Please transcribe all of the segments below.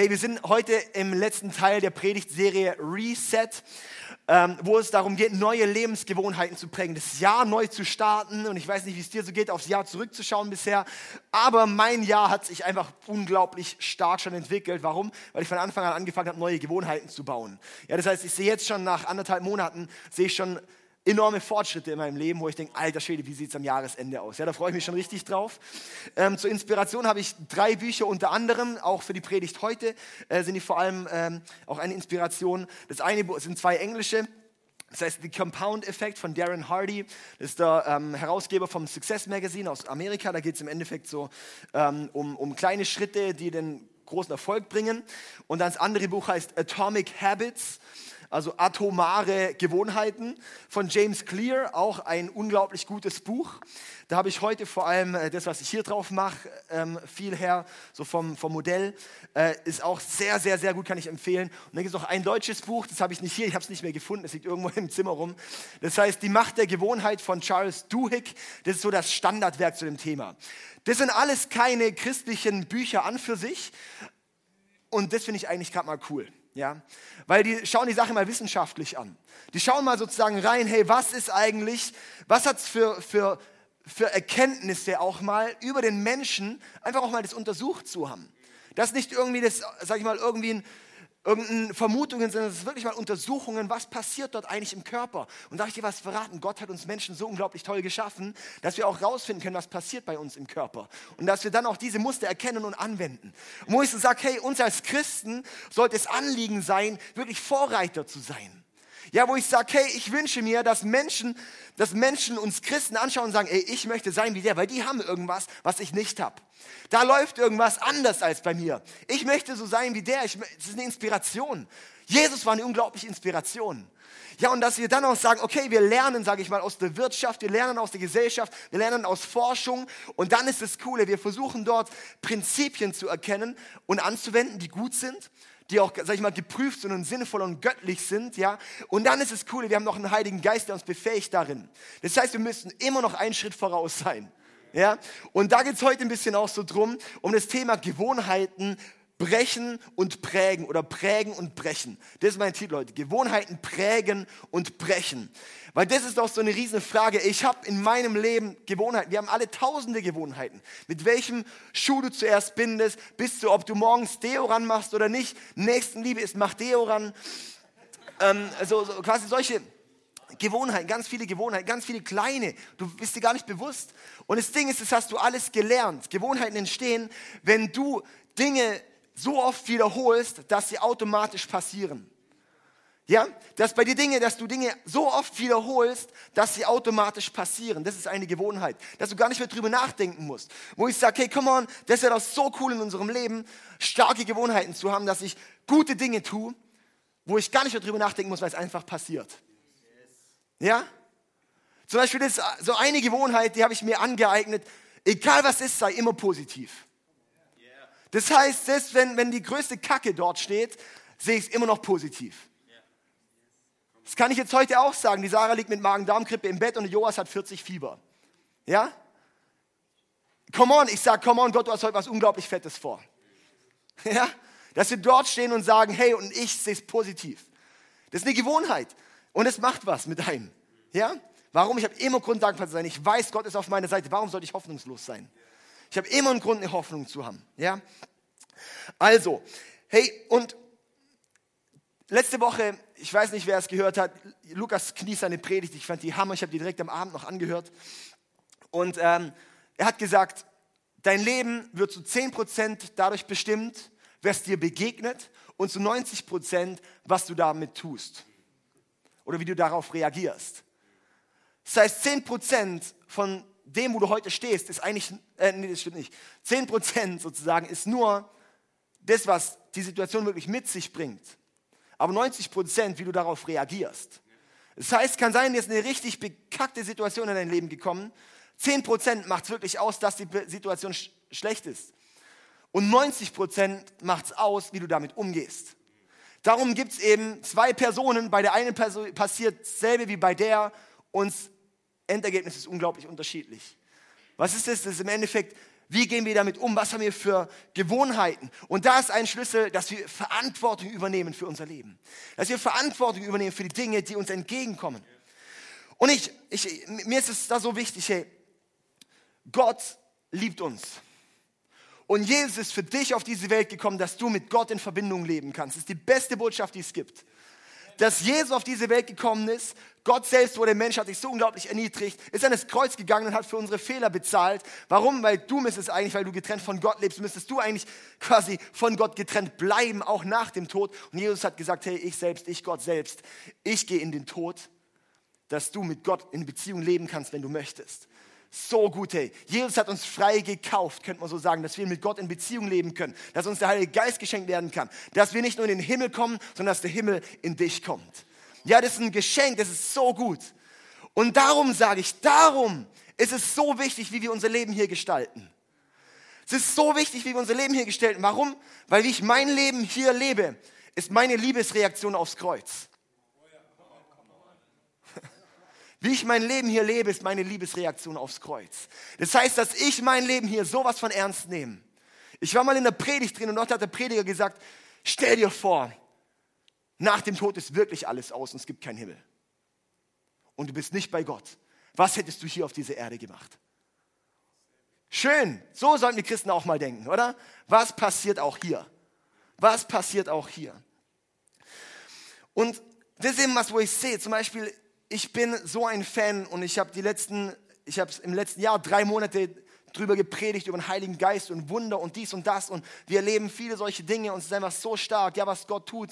Hey, wir sind heute im letzten Teil der Predigtserie Reset, ähm, wo es darum geht, neue Lebensgewohnheiten zu prägen, das Jahr neu zu starten. Und ich weiß nicht, wie es dir so geht, aufs Jahr zurückzuschauen bisher. Aber mein Jahr hat sich einfach unglaublich stark schon entwickelt. Warum? Weil ich von Anfang an angefangen habe, neue Gewohnheiten zu bauen. Ja, das heißt, ich sehe jetzt schon nach anderthalb Monaten, sehe ich schon enorme Fortschritte in meinem Leben, wo ich denke, alter Schwede, wie sieht es am Jahresende aus? Ja, da freue ich mich schon richtig drauf. Ähm, zur Inspiration habe ich drei Bücher, unter anderem, auch für die Predigt heute, äh, sind die vor allem ähm, auch eine Inspiration. Das eine sind zwei englische. Das heißt, The Compound Effect von Darren Hardy, das ist der ähm, Herausgeber vom Success Magazine aus Amerika. Da geht es im Endeffekt so ähm, um, um kleine Schritte, die den großen Erfolg bringen. Und das andere Buch heißt Atomic Habits also Atomare Gewohnheiten von James Clear, auch ein unglaublich gutes Buch. Da habe ich heute vor allem äh, das, was ich hier drauf mache, ähm, viel her, so vom, vom Modell, äh, ist auch sehr, sehr, sehr gut, kann ich empfehlen. Und dann gibt es noch ein deutsches Buch, das habe ich nicht hier, ich habe es nicht mehr gefunden, es liegt irgendwo im Zimmer rum. Das heißt, Die Macht der Gewohnheit von Charles Duhigg, das ist so das Standardwerk zu dem Thema. Das sind alles keine christlichen Bücher an für sich und das finde ich eigentlich gerade mal cool. Ja? Weil die schauen die Sache mal wissenschaftlich an. Die schauen mal sozusagen rein, hey, was ist eigentlich, was hat es für, für, für Erkenntnisse auch mal über den Menschen, einfach auch mal das untersucht zu haben. Das nicht irgendwie das, sag ich mal, irgendwie ein irgendeine Vermutungen, sondern es ist wirklich mal Untersuchungen, was passiert dort eigentlich im Körper. Und darf ich dir was verraten? Gott hat uns Menschen so unglaublich toll geschaffen, dass wir auch rausfinden können, was passiert bei uns im Körper. Und dass wir dann auch diese Muster erkennen und anwenden. Und wo ich so sage, hey, uns als Christen sollte es Anliegen sein, wirklich Vorreiter zu sein. Ja, wo ich sage, hey, ich wünsche mir, dass Menschen, dass Menschen uns Christen anschauen und sagen, ey, ich möchte sein wie der, weil die haben irgendwas, was ich nicht habe. Da läuft irgendwas anders als bei mir. Ich möchte so sein wie der. Es ist eine Inspiration. Jesus war eine unglaubliche Inspiration. Ja, und dass wir dann auch sagen, okay, wir lernen, sage ich mal, aus der Wirtschaft, wir lernen aus der Gesellschaft, wir lernen aus Forschung und dann ist es Coole, wir versuchen dort Prinzipien zu erkennen und anzuwenden, die gut sind die auch, sag ich mal, geprüft sind und sinnvoll und göttlich sind, ja. Und dann ist es cool, wir haben noch einen Heiligen Geist, der uns befähigt darin. Das heißt, wir müssen immer noch einen Schritt voraus sein, ja. Und da geht es heute ein bisschen auch so drum, um das Thema Gewohnheiten brechen und prägen oder prägen und brechen. Das ist mein Titel heute. Gewohnheiten prägen und brechen. Weil das ist doch so eine riesen Frage. Ich habe in meinem Leben Gewohnheiten. Wir haben alle tausende Gewohnheiten. Mit welchem Schuh du zuerst bindest, bist du, ob du morgens Deo ran machst oder nicht. Nächstenliebe ist, mach Deo ran. Ähm, also so quasi solche Gewohnheiten, ganz viele Gewohnheiten, ganz viele kleine. Du bist dir gar nicht bewusst. Und das Ding ist, das hast du alles gelernt. Gewohnheiten entstehen, wenn du Dinge so oft wiederholst, dass sie automatisch passieren. Ja, dass bei dir Dinge, dass du Dinge so oft wiederholst, dass sie automatisch passieren. Das ist eine Gewohnheit, dass du gar nicht mehr drüber nachdenken musst. Wo ich sage, hey, come on, das ist ja doch so cool in unserem Leben, starke Gewohnheiten zu haben, dass ich gute Dinge tue, wo ich gar nicht mehr drüber nachdenken muss, weil es einfach passiert. Ja? Zum Beispiel ist so eine Gewohnheit, die habe ich mir angeeignet. Egal was ist, sei immer positiv. Das heißt, selbst wenn, wenn die größte Kacke dort steht, sehe ich es immer noch positiv. Das kann ich jetzt heute auch sagen. Die Sarah liegt mit Magen-Darm-Grippe im Bett und Joas hat 40 Fieber. Ja? Come on, ich sage, come on, Gott, du hast heute was unglaublich Fettes vor. Ja? Dass wir dort stehen und sagen, hey, und ich sehe es positiv. Das ist eine Gewohnheit. Und es macht was mit einem. Ja? Warum? Ich habe immer Grund, dankbar zu sein. Ich weiß, Gott ist auf meiner Seite. Warum sollte ich hoffnungslos sein? Ich habe immer einen Grund, eine Hoffnung zu haben. Ja? Also, hey, und letzte Woche, ich weiß nicht, wer es gehört hat, Lukas Knie seine Predigt, ich fand die Hammer, ich habe die direkt am Abend noch angehört. Und ähm, er hat gesagt, dein Leben wird zu 10% dadurch bestimmt, wer es dir begegnet und zu 90%, was du damit tust. Oder wie du darauf reagierst. Das heißt, 10% von dem, wo du heute stehst, ist eigentlich, äh, nee, das stimmt nicht. 10% sozusagen ist nur das, was die Situation wirklich mit sich bringt. Aber 90%, wie du darauf reagierst. Das heißt, kann sein, jetzt eine richtig bekackte Situation in dein Leben gekommen. 10% macht es wirklich aus, dass die Situation sch schlecht ist. Und 90% macht es aus, wie du damit umgehst. Darum gibt es eben zwei Personen. Bei der einen Person passiert dasselbe wie bei der. Und Endergebnis ist unglaublich unterschiedlich. Was ist das? Das ist im Endeffekt, Wie gehen wir damit um? Was haben wir für Gewohnheiten? Und da ist ein Schlüssel, dass wir Verantwortung übernehmen für unser Leben. Dass wir Verantwortung übernehmen für die Dinge, die uns entgegenkommen. Und ich, ich, mir ist es da so wichtig, hey, Gott liebt uns. Und Jesus ist für dich auf diese Welt gekommen, dass du mit Gott in Verbindung leben kannst. Das ist die beste Botschaft, die es gibt dass Jesus auf diese Welt gekommen ist. Gott selbst wurde Mensch, hat sich so unglaublich erniedrigt, ist an das Kreuz gegangen und hat für unsere Fehler bezahlt. Warum? Weil du müsstest eigentlich, weil du getrennt von Gott lebst, müsstest du eigentlich quasi von Gott getrennt bleiben, auch nach dem Tod. Und Jesus hat gesagt, hey, ich selbst, ich Gott selbst, ich gehe in den Tod, dass du mit Gott in Beziehung leben kannst, wenn du möchtest so gut, hey. Jesus hat uns frei gekauft, könnte man so sagen, dass wir mit Gott in Beziehung leben können, dass uns der Heilige Geist geschenkt werden kann, dass wir nicht nur in den Himmel kommen, sondern dass der Himmel in dich kommt. Ja, das ist ein Geschenk, das ist so gut. Und darum sage ich, darum ist es so wichtig, wie wir unser Leben hier gestalten. Es ist so wichtig, wie wir unser Leben hier gestalten. Warum? Weil wie ich mein Leben hier lebe, ist meine Liebesreaktion aufs Kreuz. Wie ich mein Leben hier lebe, ist meine Liebesreaktion aufs Kreuz. Das heißt, dass ich mein Leben hier sowas von ernst nehme. Ich war mal in der Predigt drin und dort hat der Prediger gesagt, stell dir vor, nach dem Tod ist wirklich alles aus und es gibt keinen Himmel. Und du bist nicht bei Gott. Was hättest du hier auf dieser Erde gemacht? Schön, so sollten die Christen auch mal denken, oder? Was passiert auch hier? Was passiert auch hier? Und das ist eben was, wo ich sehe, zum Beispiel ich bin so ein Fan und ich habe die letzten, ich habe im letzten Jahr drei Monate drüber gepredigt, über den Heiligen Geist und Wunder und dies und das und wir erleben viele solche Dinge und es ist einfach so stark, ja, was Gott tut.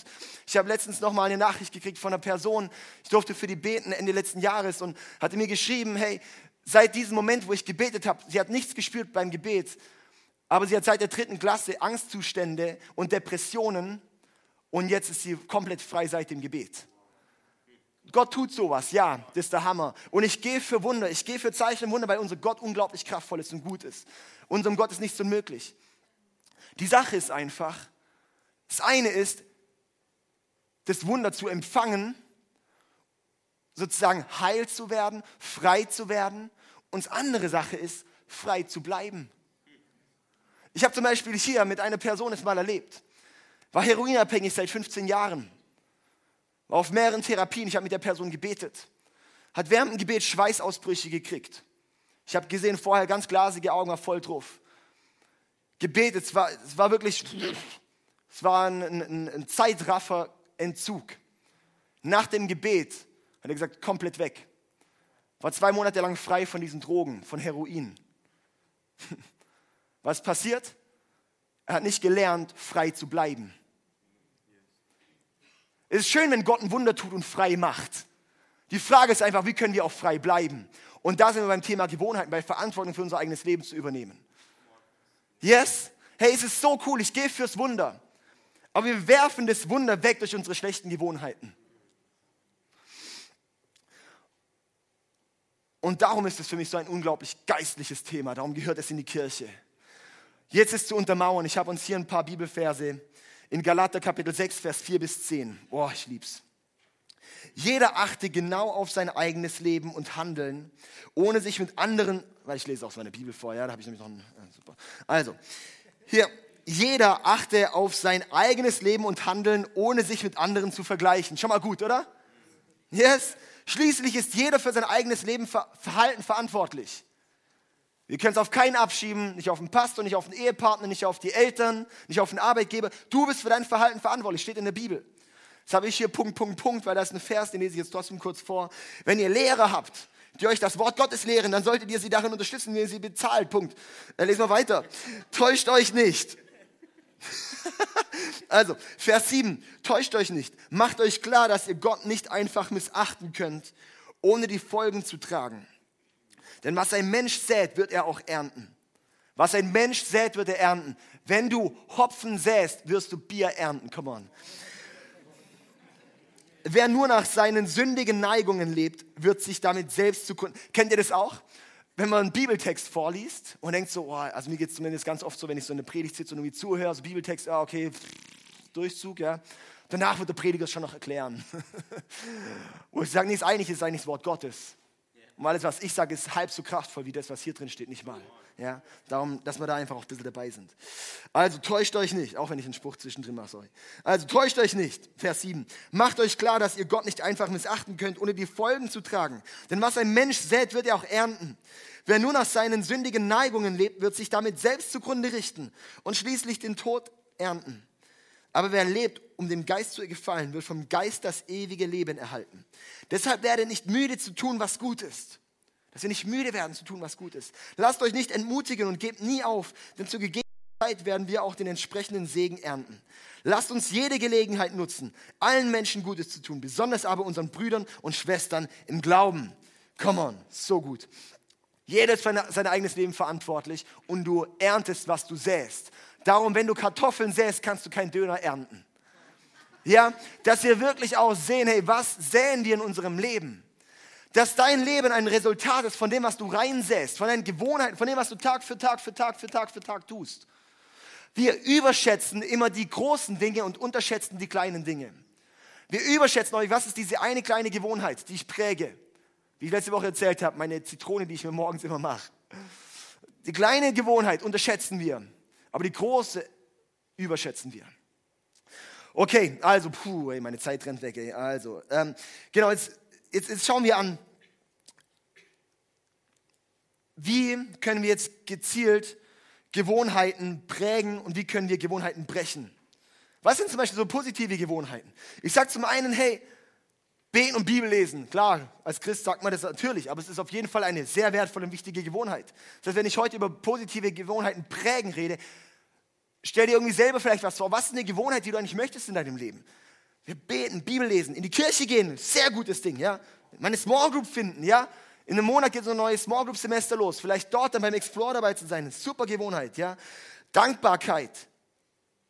Ich habe letztens nochmal eine Nachricht gekriegt von einer Person, ich durfte für die beten Ende letzten Jahres und hatte mir geschrieben, hey, seit diesem Moment, wo ich gebetet habe, sie hat nichts gespürt beim Gebet, aber sie hat seit der dritten Klasse Angstzustände und Depressionen und jetzt ist sie komplett frei seit dem Gebet. Gott tut sowas, ja, das ist der Hammer. Und ich gehe für Wunder, ich gehe für Zeichen und Wunder, weil unser Gott unglaublich kraftvoll ist und gut ist. Unserem Gott ist nichts unmöglich. Die Sache ist einfach, das eine ist, das Wunder zu empfangen, sozusagen heil zu werden, frei zu werden. Und das andere Sache ist, frei zu bleiben. Ich habe zum Beispiel hier mit einer Person es mal erlebt, war heroinabhängig seit 15 Jahren war auf mehreren Therapien, ich habe mit der Person gebetet, hat während dem Gebet Schweißausbrüche gekriegt. Ich habe gesehen, vorher ganz glasige Augen, war voll drauf. Gebetet, es war, es war wirklich, es war ein, ein, ein Zeitraffer-Entzug. Nach dem Gebet hat er gesagt, komplett weg. War zwei Monate lang frei von diesen Drogen, von Heroin. Was passiert? Er hat nicht gelernt, frei zu bleiben. Es ist schön, wenn Gott ein Wunder tut und frei macht. Die Frage ist einfach, wie können wir auch frei bleiben? Und da sind wir beim Thema Gewohnheiten, bei Verantwortung für unser eigenes Leben zu übernehmen. Yes? Hey, es ist so cool, ich gehe fürs Wunder. Aber wir werfen das Wunder weg durch unsere schlechten Gewohnheiten. Und darum ist es für mich so ein unglaublich geistliches Thema. Darum gehört es in die Kirche. Jetzt ist zu untermauern. Ich habe uns hier ein paar Bibelverse in Galater Kapitel 6, Vers 4 bis 10. Boah, ich lieb's. Jeder achte genau auf sein eigenes Leben und Handeln, ohne sich mit anderen, weil ich lese auch meine Bibel vor, ja, da habe ich nämlich noch einen, super. Also, hier, jeder achte auf sein eigenes Leben und Handeln, ohne sich mit anderen zu vergleichen. Schon mal gut, oder? Yes. Schließlich ist jeder für sein eigenes Leben Verhalten verantwortlich. Wir können es auf keinen abschieben, nicht auf den Pastor, nicht auf den Ehepartner, nicht auf die Eltern, nicht auf den Arbeitgeber. Du bist für dein Verhalten verantwortlich, steht in der Bibel. Das habe ich hier Punkt, Punkt, Punkt, weil das ist ein Vers, den lese ich jetzt trotzdem kurz vor. Wenn ihr Lehrer habt, die euch das Wort Gottes lehren, dann solltet ihr sie darin unterstützen, wenn ihr sie bezahlt. Punkt. Dann lesen wir weiter. Täuscht euch nicht. also, Vers 7. Täuscht euch nicht. Macht euch klar, dass ihr Gott nicht einfach missachten könnt, ohne die Folgen zu tragen. Denn was ein Mensch sät, wird er auch ernten. Was ein Mensch sät, wird er ernten. Wenn du Hopfen säst, wirst du Bier ernten. Come on. Wer nur nach seinen sündigen Neigungen lebt, wird sich damit selbst zugrunde. Kennt ihr das auch? Wenn man einen Bibeltext vorliest und denkt so, oh, also mir geht es zumindest ganz oft so, wenn ich so eine Predigt sitze und irgendwie zuhöre, so Bibeltext, ja, okay, Durchzug, ja. Danach wird der Prediger es schon noch erklären. Wo ich sage, nee, ist eigentlich ist eigentlich das Wort Gottes. Und alles, was ich sage, ist halb so kraftvoll wie das, was hier drin steht, nicht mal. Ja, darum, dass wir da einfach auch ein bisschen dabei sind. Also täuscht euch nicht, auch wenn ich einen Spruch zwischendrin mache, sorry. Also täuscht euch nicht, Vers 7. Macht euch klar, dass ihr Gott nicht einfach missachten könnt, ohne die Folgen zu tragen. Denn was ein Mensch sät, wird er auch ernten. Wer nur nach seinen sündigen Neigungen lebt, wird sich damit selbst zugrunde richten und schließlich den Tod ernten. Aber wer lebt, um dem Geist zu gefallen, wird vom Geist das ewige Leben erhalten. Deshalb werde nicht müde zu tun, was gut ist dass wir nicht müde werden zu tun, was gut ist. Lasst euch nicht entmutigen und gebt nie auf, denn zur gegebenen Zeit werden wir auch den entsprechenden Segen ernten. Lasst uns jede Gelegenheit nutzen, allen Menschen Gutes zu tun, besonders aber unseren Brüdern und Schwestern im Glauben. Come on, so gut. Jeder ist für sein eigenes Leben verantwortlich und du erntest, was du säst. Darum, wenn du Kartoffeln säst, kannst du keinen Döner ernten. Ja, dass wir wirklich auch sehen, hey, was säen wir in unserem Leben? dass dein Leben ein Resultat ist von dem, was du reinsäst, von deinen Gewohnheiten, von dem, was du Tag für Tag für Tag für Tag für Tag tust. Wir überschätzen immer die großen Dinge und unterschätzen die kleinen Dinge. Wir überschätzen euch, was ist diese eine kleine Gewohnheit, die ich präge. Wie ich letzte Woche erzählt habe, meine Zitrone, die ich mir morgens immer mache. Die kleine Gewohnheit unterschätzen wir, aber die große überschätzen wir. Okay, also, puh, ey, meine Zeit rennt weg. Ey. Also, ähm, genau, jetzt jetzt, jetzt schauen wir an, wie können wir jetzt gezielt Gewohnheiten prägen und wie können wir Gewohnheiten brechen. Was sind zum Beispiel so positive Gewohnheiten? Ich sage zum einen, hey, beten und Bibel lesen. Klar, als Christ sagt man das natürlich, aber es ist auf jeden Fall eine sehr wertvolle und wichtige Gewohnheit. Das heißt, wenn ich heute über positive Gewohnheiten prägen rede, stell dir irgendwie selber vielleicht was vor. Was ist eine Gewohnheit, die du eigentlich möchtest in deinem Leben? Wir beten, Bibel lesen, in die Kirche gehen, sehr gutes Ding, ja. Meine Small Group finden, ja. In einem Monat geht so ein neues Small Group Semester los. Vielleicht dort dann beim Explore dabei zu sein, super Gewohnheit, ja. Dankbarkeit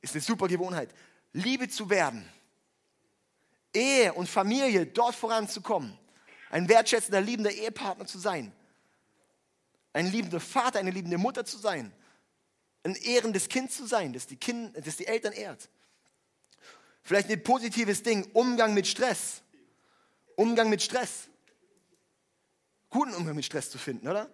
ist eine super Gewohnheit. Liebe zu werden, Ehe und Familie dort voranzukommen, ein wertschätzender, liebender Ehepartner zu sein, ein liebender Vater, eine liebende Mutter zu sein, ein ehrendes Kind zu sein, das die, kind, das die Eltern ehrt. Vielleicht ein positives Ding, Umgang mit Stress. Umgang mit Stress. Guten Umgang mit Stress zu finden, oder?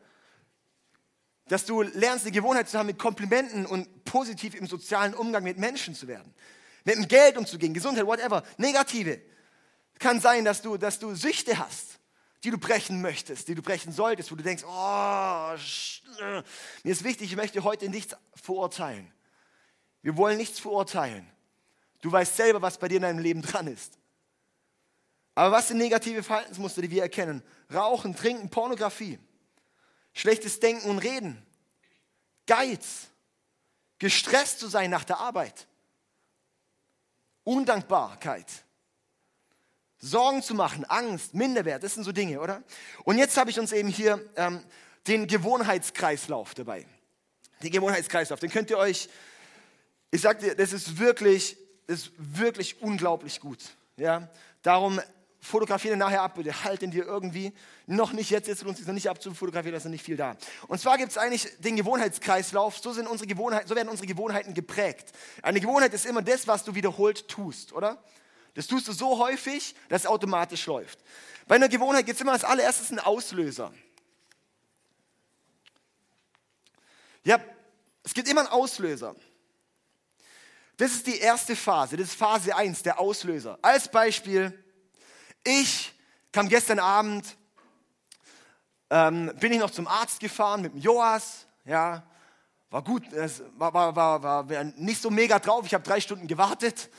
Dass du lernst, eine Gewohnheit zu haben, mit Komplimenten und positiv im sozialen Umgang mit Menschen zu werden. Mit dem Geld umzugehen, Gesundheit, whatever. Negative. Kann sein, dass du, dass du Süchte hast, die du brechen möchtest, die du brechen solltest, wo du denkst, oh, mir ist wichtig, ich möchte heute nichts verurteilen. Wir wollen nichts verurteilen. Du weißt selber, was bei dir in deinem Leben dran ist. Aber was sind negative Verhaltensmuster, die wir erkennen? Rauchen, Trinken, Pornografie, schlechtes Denken und Reden, Geiz, gestresst zu sein nach der Arbeit, Undankbarkeit, Sorgen zu machen, Angst, Minderwert, das sind so Dinge, oder? Und jetzt habe ich uns eben hier ähm, den Gewohnheitskreislauf dabei. Den Gewohnheitskreislauf, den könnt ihr euch, ich sage dir, das ist wirklich ist wirklich unglaublich gut. Ja? Darum fotografiere nachher ab, bitte halt den dir irgendwie. Noch nicht jetzt, jetzt lohnt es sich noch nicht abzufotografieren, da ist noch nicht viel da. Und zwar gibt es eigentlich den Gewohnheitskreislauf, so, sind unsere Gewohnheiten, so werden unsere Gewohnheiten geprägt. Eine Gewohnheit ist immer das, was du wiederholt tust, oder? Das tust du so häufig, dass es automatisch läuft. Bei einer Gewohnheit gibt es immer als allererstes einen Auslöser. Ja, es gibt immer einen Auslöser. Das ist die erste Phase, das ist Phase 1, der Auslöser. Als Beispiel, ich kam gestern Abend, ähm, bin ich noch zum Arzt gefahren mit dem Joas, ja, war gut, es war, war, war, war nicht so mega drauf, ich habe drei Stunden gewartet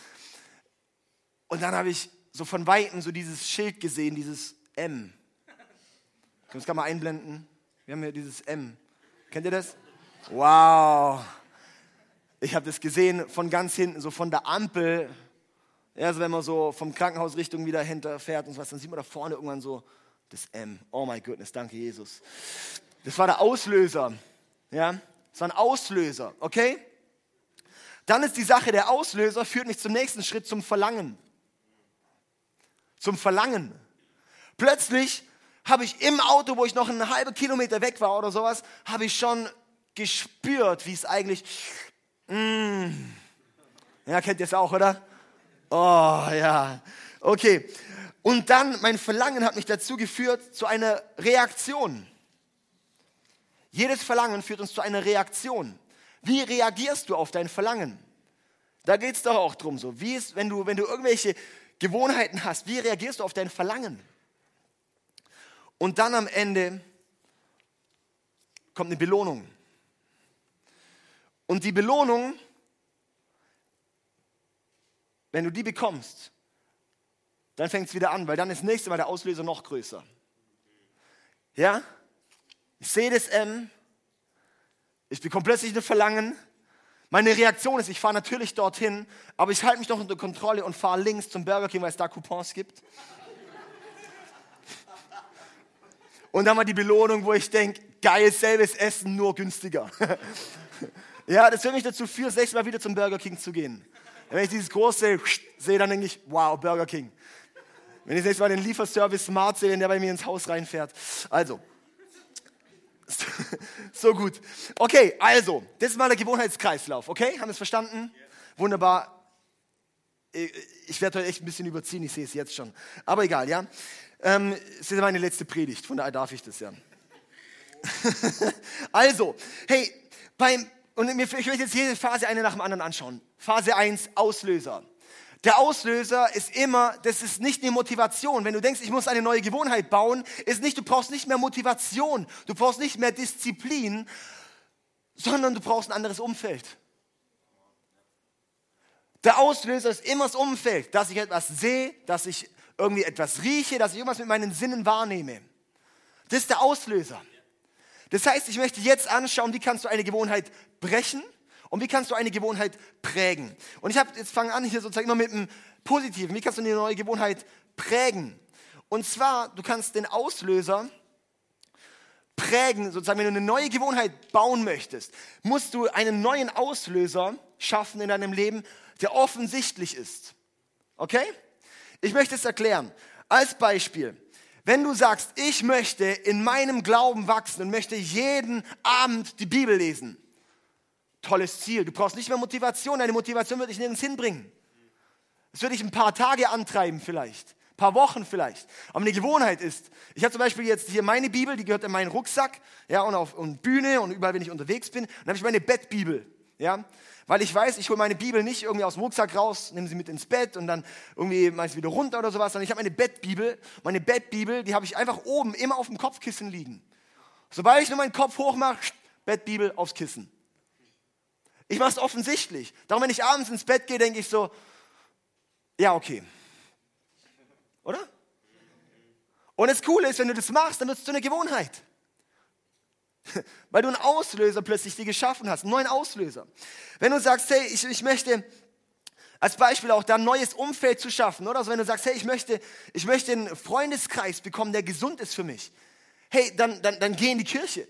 und dann habe ich so von Weitem so dieses Schild gesehen, dieses M. Können wir es mal einblenden? Wir haben hier dieses M. Kennt ihr das? Wow. Ich habe das gesehen von ganz hinten, so von der Ampel. Also wenn man so vom Krankenhaus Richtung wieder hinterfährt und so was, dann sieht man da vorne irgendwann so das M. Oh my goodness, danke Jesus. Das war der Auslöser. Ja, das war ein Auslöser, okay? Dann ist die Sache, der Auslöser führt mich zum nächsten Schritt, zum Verlangen. Zum Verlangen. Plötzlich habe ich im Auto, wo ich noch einen halben Kilometer weg war oder sowas, habe ich schon gespürt, wie es eigentlich Mm. Ja, kennt ihr es auch, oder? Oh, ja. Okay. Und dann, mein Verlangen hat mich dazu geführt, zu einer Reaktion. Jedes Verlangen führt uns zu einer Reaktion. Wie reagierst du auf dein Verlangen? Da geht es doch auch drum so. Wie ist, wenn du, wenn du irgendwelche Gewohnheiten hast, wie reagierst du auf dein Verlangen? Und dann am Ende kommt eine Belohnung. Und die Belohnung, wenn du die bekommst, dann fängt es wieder an, weil dann ist das nächste Mal der Auslöser noch größer. Ja? Ich sehe das M, ich bekomme plötzlich ein Verlangen. Meine Reaktion ist, ich fahre natürlich dorthin, aber ich halte mich noch unter Kontrolle und fahre links zum Burger King, weil es da Coupons gibt. Und dann mal die Belohnung, wo ich denke, geil, selbes Essen, nur günstiger. ja, das wird mich dazu führen, das Mal wieder zum Burger King zu gehen. Wenn ich dieses große sehe, dann denke ich, wow, Burger King. Wenn ich nächste Mal den Lieferservice Smart sehe, der bei mir ins Haus reinfährt. Also, so gut. Okay, also, das ist mal der Gewohnheitskreislauf, okay? Haben es verstanden? Wunderbar. Ich werde heute echt ein bisschen überziehen, ich sehe es jetzt schon. Aber egal, ja? Ähm, es ist meine letzte Predigt, von daher darf ich das ja. also, hey, beim, und ich möchte jetzt jede Phase eine nach dem anderen anschauen. Phase 1, Auslöser. Der Auslöser ist immer, das ist nicht eine Motivation. Wenn du denkst, ich muss eine neue Gewohnheit bauen, ist nicht, du brauchst nicht mehr Motivation, du brauchst nicht mehr Disziplin, sondern du brauchst ein anderes Umfeld. Der Auslöser ist immer das Umfeld, dass ich etwas sehe, dass ich irgendwie etwas rieche, dass ich irgendwas mit meinen Sinnen wahrnehme. Das ist der Auslöser. Das heißt, ich möchte jetzt anschauen, wie kannst du eine Gewohnheit brechen und wie kannst du eine Gewohnheit prägen. Und ich habe jetzt fange an hier sozusagen immer mit dem Positiven. Wie kannst du eine neue Gewohnheit prägen? Und zwar, du kannst den Auslöser prägen, sozusagen, wenn du eine neue Gewohnheit bauen möchtest, musst du einen neuen Auslöser schaffen in deinem Leben, der offensichtlich ist. Okay? Ich möchte es erklären. Als Beispiel, wenn du sagst, ich möchte in meinem Glauben wachsen und möchte jeden Abend die Bibel lesen, tolles Ziel. Du brauchst nicht mehr Motivation. Deine Motivation wird dich nirgends hinbringen. Es wird dich ein paar Tage antreiben vielleicht, ein paar Wochen vielleicht. Aber eine Gewohnheit ist. Ich habe zum Beispiel jetzt hier meine Bibel, die gehört in meinen Rucksack, ja, und auf und Bühne und überall, wenn ich unterwegs bin. Dann habe ich meine Bettbibel, ja. Weil ich weiß, ich hole meine Bibel nicht irgendwie aus dem Rucksack raus, nehme sie mit ins Bett und dann irgendwie mache sie wieder runter oder sowas, sondern ich habe meine Bettbibel. Meine Bettbibel, die habe ich einfach oben immer auf dem Kopfkissen liegen. Sobald ich nur meinen Kopf hochmache, Bettbibel aufs Kissen. Ich mache es offensichtlich. Darum, wenn ich abends ins Bett gehe, denke ich so, ja, okay. Oder? Und das Coole ist, wenn du das machst, dann wird es zu einer Gewohnheit. Weil du einen Auslöser plötzlich dir geschaffen hast, einen neuen Auslöser. Wenn du sagst, hey, ich, ich möchte als Beispiel auch da ein neues Umfeld zu schaffen, oder? Also wenn du sagst, hey, ich möchte, ich möchte einen Freundeskreis bekommen, der gesund ist für mich. Hey, dann, dann, dann geh in die Kirche.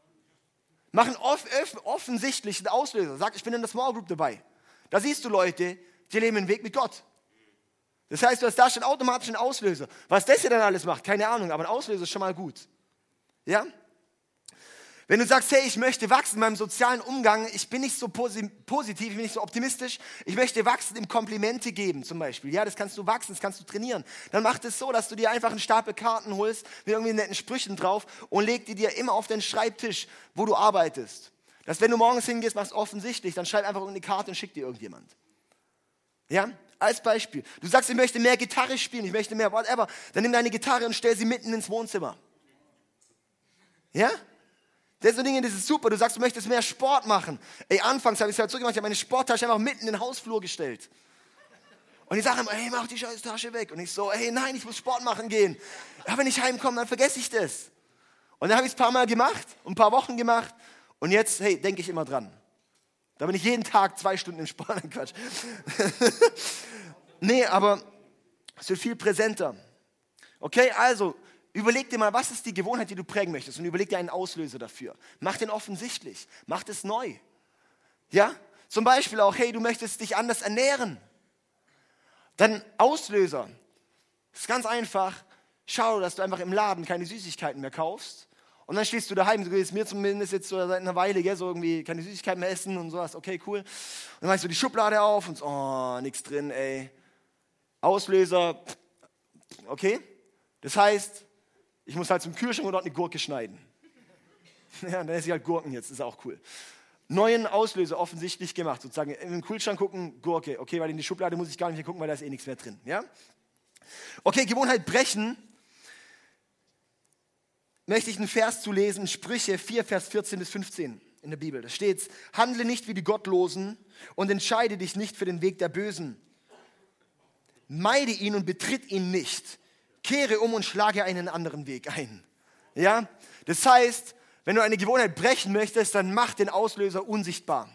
Mach einen off, off, offensichtlichen Auslöser. Sag, ich bin in der Small Group dabei. Da siehst du Leute, die leben den Weg mit Gott. Das heißt, du hast da schon automatisch einen Auslöser. Was das hier dann alles macht, keine Ahnung, aber ein Auslöser ist schon mal gut. Ja? Wenn du sagst, hey, ich möchte wachsen in meinem sozialen Umgang, ich bin nicht so positiv, ich bin nicht so optimistisch, ich möchte wachsen im Komplimente geben zum Beispiel. Ja, das kannst du wachsen, das kannst du trainieren. Dann mach es so, dass du dir einfach einen Stapel Karten holst mit irgendwie netten Sprüchen drauf und leg die dir immer auf den Schreibtisch, wo du arbeitest. Dass wenn du morgens hingehst, machst offensichtlich, dann schreib einfach irgendeine Karte und schick dir irgendjemand. Ja, als Beispiel. Du sagst, ich möchte mehr Gitarre spielen, ich möchte mehr whatever. Dann nimm deine Gitarre und stell sie mitten ins Wohnzimmer. Ja? Sind Dinge, das ist super. Du sagst, du möchtest mehr Sport machen. Ey, anfangs habe ich es halt so gemacht, ich habe meine Sporttasche einfach mitten in den Hausflur gestellt. Und die sagen immer, hey, mach die scheiß Tasche weg. Und ich so, hey, nein, ich muss Sport machen gehen. Ja, wenn ich heimkomme, dann vergesse ich das. Und dann habe ich es ein paar Mal gemacht, ein paar Wochen gemacht. Und jetzt, hey, denke ich immer dran. Da bin ich jeden Tag zwei Stunden im Sport. Quatsch. nee, aber es wird viel präsenter. Okay, also, Überleg dir mal, was ist die Gewohnheit, die du prägen möchtest und überleg dir einen Auslöser dafür. Mach den offensichtlich, mach es neu. Ja? Zum Beispiel auch, hey, du möchtest dich anders ernähren. Dann Auslöser. Das ist ganz einfach. Schau, dass du einfach im Laden keine Süßigkeiten mehr kaufst. Und dann stehst du daheim, so ist mir zumindest jetzt so seit einer Weile, gell, so irgendwie keine Süßigkeiten mehr essen und sowas, okay, cool. Und dann machst du die Schublade auf und so, oh, nichts drin, ey. Auslöser, Okay? Das heißt, ich muss halt zum Kühlschrank und dort eine Gurke schneiden. Ja, dann esse ich halt Gurken jetzt, ist auch cool. Neuen Auslöser offensichtlich gemacht, sozusagen in den Kühlschrank gucken, Gurke. Okay, weil in die Schublade muss ich gar nicht mehr gucken, weil da ist eh nichts mehr drin. Ja? Okay, Gewohnheit brechen. Möchte ich einen Vers zu lesen, Sprüche 4, Vers 14 bis 15 in der Bibel. Da steht, handle nicht wie die Gottlosen und entscheide dich nicht für den Weg der Bösen. Meide ihn und betritt ihn nicht. Kehre um und schlage einen anderen Weg ein. Ja? Das heißt, wenn du eine Gewohnheit brechen möchtest, dann mach den Auslöser unsichtbar.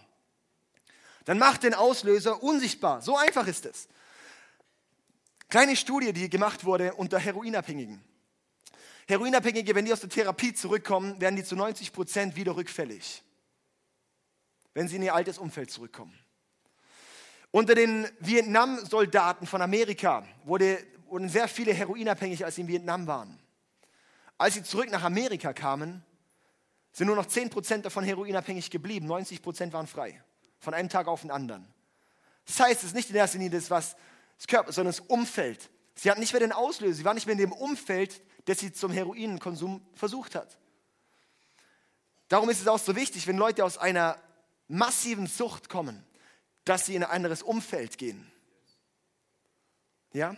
Dann mach den Auslöser unsichtbar. So einfach ist es. Kleine Studie, die gemacht wurde unter Heroinabhängigen. Heroinabhängige, wenn die aus der Therapie zurückkommen, werden die zu 90 Prozent wieder rückfällig, wenn sie in ihr altes Umfeld zurückkommen. Unter den Vietnam-Soldaten von Amerika wurde, wurden sehr viele Heroinabhängige, als sie in Vietnam waren. Als sie zurück nach Amerika kamen, sind nur noch 10% davon heroinabhängig geblieben, 90% waren frei. Von einem Tag auf den anderen. Das heißt, es ist nicht in erster Linie das, was das Körper, sondern das Umfeld. Sie hatten nicht mehr den Auslöser, sie waren nicht mehr in dem Umfeld, das sie zum Heroinkonsum versucht hat. Darum ist es auch so wichtig, wenn Leute aus einer massiven Sucht kommen, dass sie in ein anderes Umfeld gehen. Ja?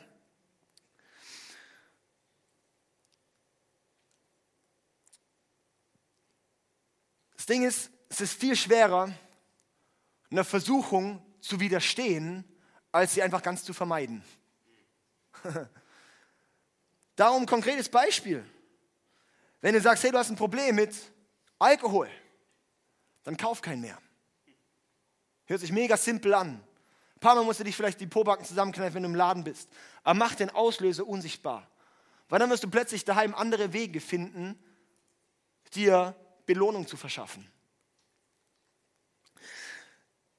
Das Ding ist, es ist viel schwerer, einer Versuchung zu widerstehen, als sie einfach ganz zu vermeiden. Darum konkretes Beispiel. Wenn du sagst, hey, du hast ein Problem mit Alkohol, dann kauf keinen mehr. Hört sich mega simpel an. Ein paar Mal musst du dich vielleicht die Pobacken zusammenkneifen, wenn du im Laden bist. Aber mach den Auslöser unsichtbar. Weil dann wirst du plötzlich daheim andere Wege finden, dir Belohnung zu verschaffen.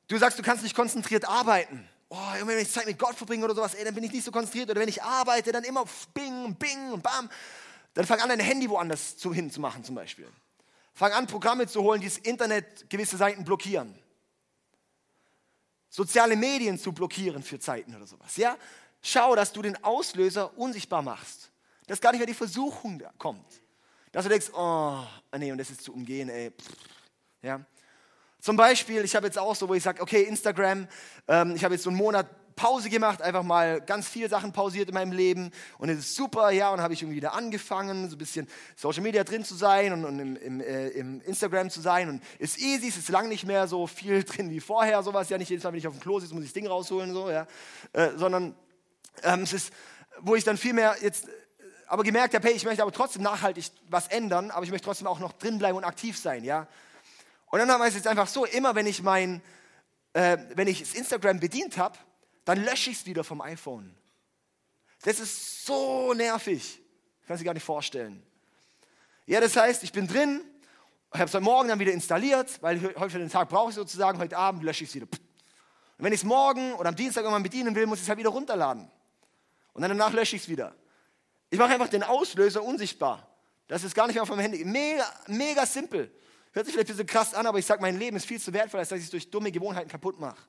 Du sagst, du kannst nicht konzentriert arbeiten. Oh, wenn ich Zeit mit Gott verbringe oder sowas, ey, dann bin ich nicht so konzentriert. Oder wenn ich arbeite, dann immer bing, bing und bam. Dann fang an, dein Handy woanders zu, hin zu machen zum Beispiel. Fang an, Programme zu holen, die das Internet gewisse Seiten blockieren. Soziale Medien zu blockieren für Zeiten oder sowas. Ja? Schau, dass du den Auslöser unsichtbar machst. Dass gar nicht mehr die Versuchung kommt. Dass du denkst, oh, nee, und das ist zu umgehen, ey. Ja? Zum Beispiel, ich habe jetzt auch so, wo ich sage, okay, Instagram, ähm, ich habe jetzt so einen Monat Pause gemacht, einfach mal ganz viele Sachen pausiert in meinem Leben und es ist super, ja, und habe ich irgendwie wieder angefangen, so ein bisschen Social Media drin zu sein und, und im, im, äh, im, Instagram zu sein und ist easy, es ist lang nicht mehr so viel drin wie vorher, sowas, ja, nicht jedes Mal, wenn ich auf dem Klo sitze, muss ich das Ding rausholen, so, ja, äh, sondern ähm, es ist, wo ich dann viel mehr jetzt aber gemerkt habe, hey, ich möchte aber trotzdem nachhaltig was ändern, aber ich möchte trotzdem auch noch drin bleiben und aktiv sein, ja. Und dann wir es jetzt einfach so, immer wenn ich mein, äh, wenn ich das Instagram bedient habe, dann lösche ich es wieder vom iPhone. Das ist so nervig. Ich kann es gar nicht vorstellen. Ja, das heißt, ich bin drin, habe es heute Morgen dann wieder installiert, weil heute für den Tag brauche ich sozusagen, heute Abend lösche ich es wieder. Und wenn ich es morgen oder am Dienstag irgendwann bedienen will, muss ich es halt wieder runterladen. Und dann danach lösche ich es wieder. Ich mache einfach den Auslöser unsichtbar. Das ist gar nicht mehr auf meinem Handy. Mega, mega simpel. Hört sich vielleicht ein bisschen krass an, aber ich sage, mein Leben ist viel zu wertvoll, als dass ich es durch dumme Gewohnheiten kaputt mache.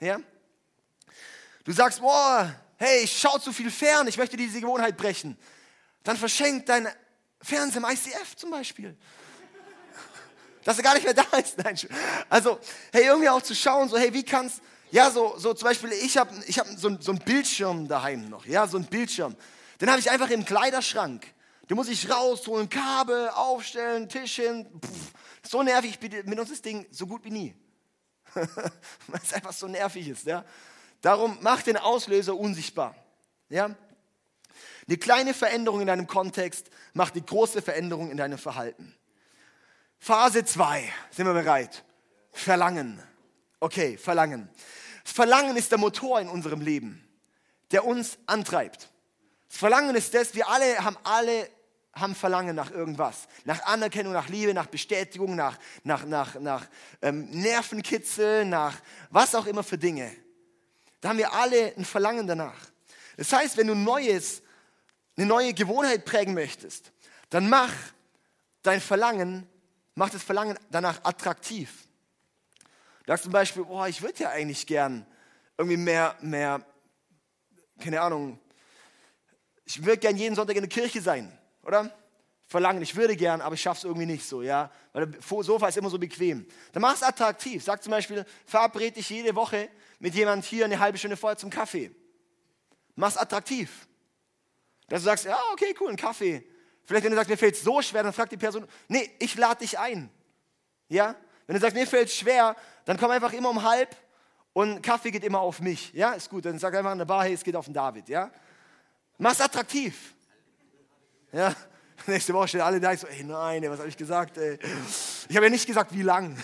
Ja? Du sagst, boah, hey, ich schaue zu viel fern, ich möchte diese Gewohnheit brechen. Dann verschenkt dein Fernseher im ICF zum Beispiel. Dass er gar nicht mehr da ist. Nein, also, hey, irgendwie auch zu schauen, so, hey, wie kannst, ja, so, so zum Beispiel, ich habe ich hab so, so einen Bildschirm daheim noch, ja, so einen Bildschirm. Den habe ich einfach im Kleiderschrank. Den muss ich rausholen, Kabel aufstellen, Tisch hin. Pff, so nervig mit uns das Ding so gut wie nie. Weil es einfach so nervig ist. Ja? Darum mach den Auslöser unsichtbar. Ja? Eine kleine Veränderung in deinem Kontext macht eine große Veränderung in deinem Verhalten. Phase 2, sind wir bereit? Verlangen. Okay, Verlangen. Verlangen ist der Motor in unserem Leben, der uns antreibt. Das Verlangen ist das, wir alle haben alle haben Verlangen nach irgendwas. Nach Anerkennung, nach Liebe, nach Bestätigung, nach, nach, nach, nach ähm, Nervenkitzel, nach was auch immer für Dinge. Da haben wir alle ein Verlangen danach. Das heißt, wenn du Neues, eine neue Gewohnheit prägen möchtest, dann mach dein Verlangen, mach das Verlangen danach attraktiv. Du sagst zum Beispiel, oh, ich würde ja eigentlich gern irgendwie mehr, mehr, keine Ahnung, ich würde gern jeden Sonntag in der Kirche sein, oder? Verlangen, ich würde gern, aber ich schaffe es irgendwie nicht so, ja? Weil das Sofa ist immer so bequem. Dann mach es attraktiv. Sag zum Beispiel, verabrede dich jede Woche mit jemand hier eine halbe Stunde vorher zum Kaffee. Mach es attraktiv. Dass du sagst, ja, okay, cool, ein Kaffee. Vielleicht, wenn du sagst, mir fällt es so schwer, dann fragt die Person, nee, ich lade dich ein. Ja? Wenn du sagst, mir fällt es schwer, dann komm einfach immer um halb und Kaffee geht immer auf mich. Ja, ist gut. Dann sag einfach an der Bar, hey, es geht auf den David. Ja? Mach's attraktiv. Ja? Nächste Woche stehen alle da, ich so, ey, nein, ey, was habe ich gesagt? Ey? Ich habe ja nicht gesagt, wie lang.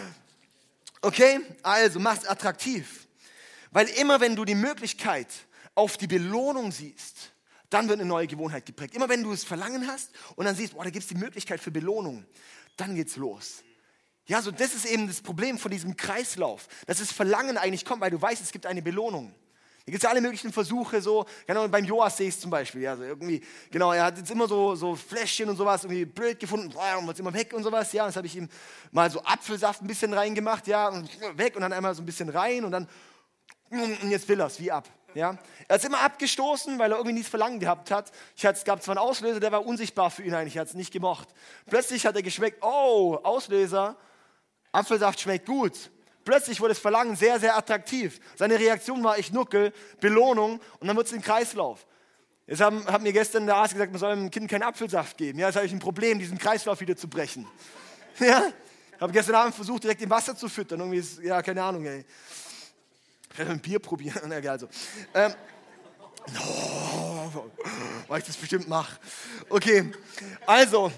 okay, also mach's attraktiv. Weil immer wenn du die Möglichkeit auf die Belohnung siehst, dann wird eine neue Gewohnheit geprägt. Immer wenn du es Verlangen hast und dann siehst, boah, da gibt es die Möglichkeit für Belohnung, dann geht's los. Ja, so das ist eben das Problem von diesem Kreislauf, dass das Verlangen eigentlich kommt, weil du weißt, es gibt eine Belohnung. Da gibt es ja alle möglichen Versuche, so, genau, beim Joas sehe ich es zum Beispiel, ja, so irgendwie, genau, er hat jetzt immer so, so Fläschchen und sowas irgendwie blöd gefunden, und wird immer weg und sowas, ja, das habe ich ihm mal so Apfelsaft ein bisschen reingemacht, ja, und weg und dann einmal so ein bisschen rein und dann, und jetzt will er es, wie ab, ja. Er hat es immer abgestoßen, weil er irgendwie nichts Verlangen gehabt hat. Ich hatte, es gab zwar einen Auslöser, der war unsichtbar für ihn eigentlich, er hat es nicht gemocht. Plötzlich hat er geschmeckt, oh, Auslöser, Apfelsaft schmeckt gut. Plötzlich wurde das Verlangen sehr, sehr attraktiv. Seine Reaktion war, ich nuckel, Belohnung und dann wird es ein Kreislauf. Jetzt haben, hat mir gestern der Arzt gesagt, man soll dem Kind keinen Apfelsaft geben. Ja, jetzt habe ich ein Problem, diesen Kreislauf wieder zu brechen. Ja, habe gestern Abend versucht, direkt im Wasser zu füttern. Irgendwie ist, ja, keine Ahnung, ey. Vielleicht ein Bier probieren. Also, ähm, oh, weil ich das bestimmt mache. Okay, also,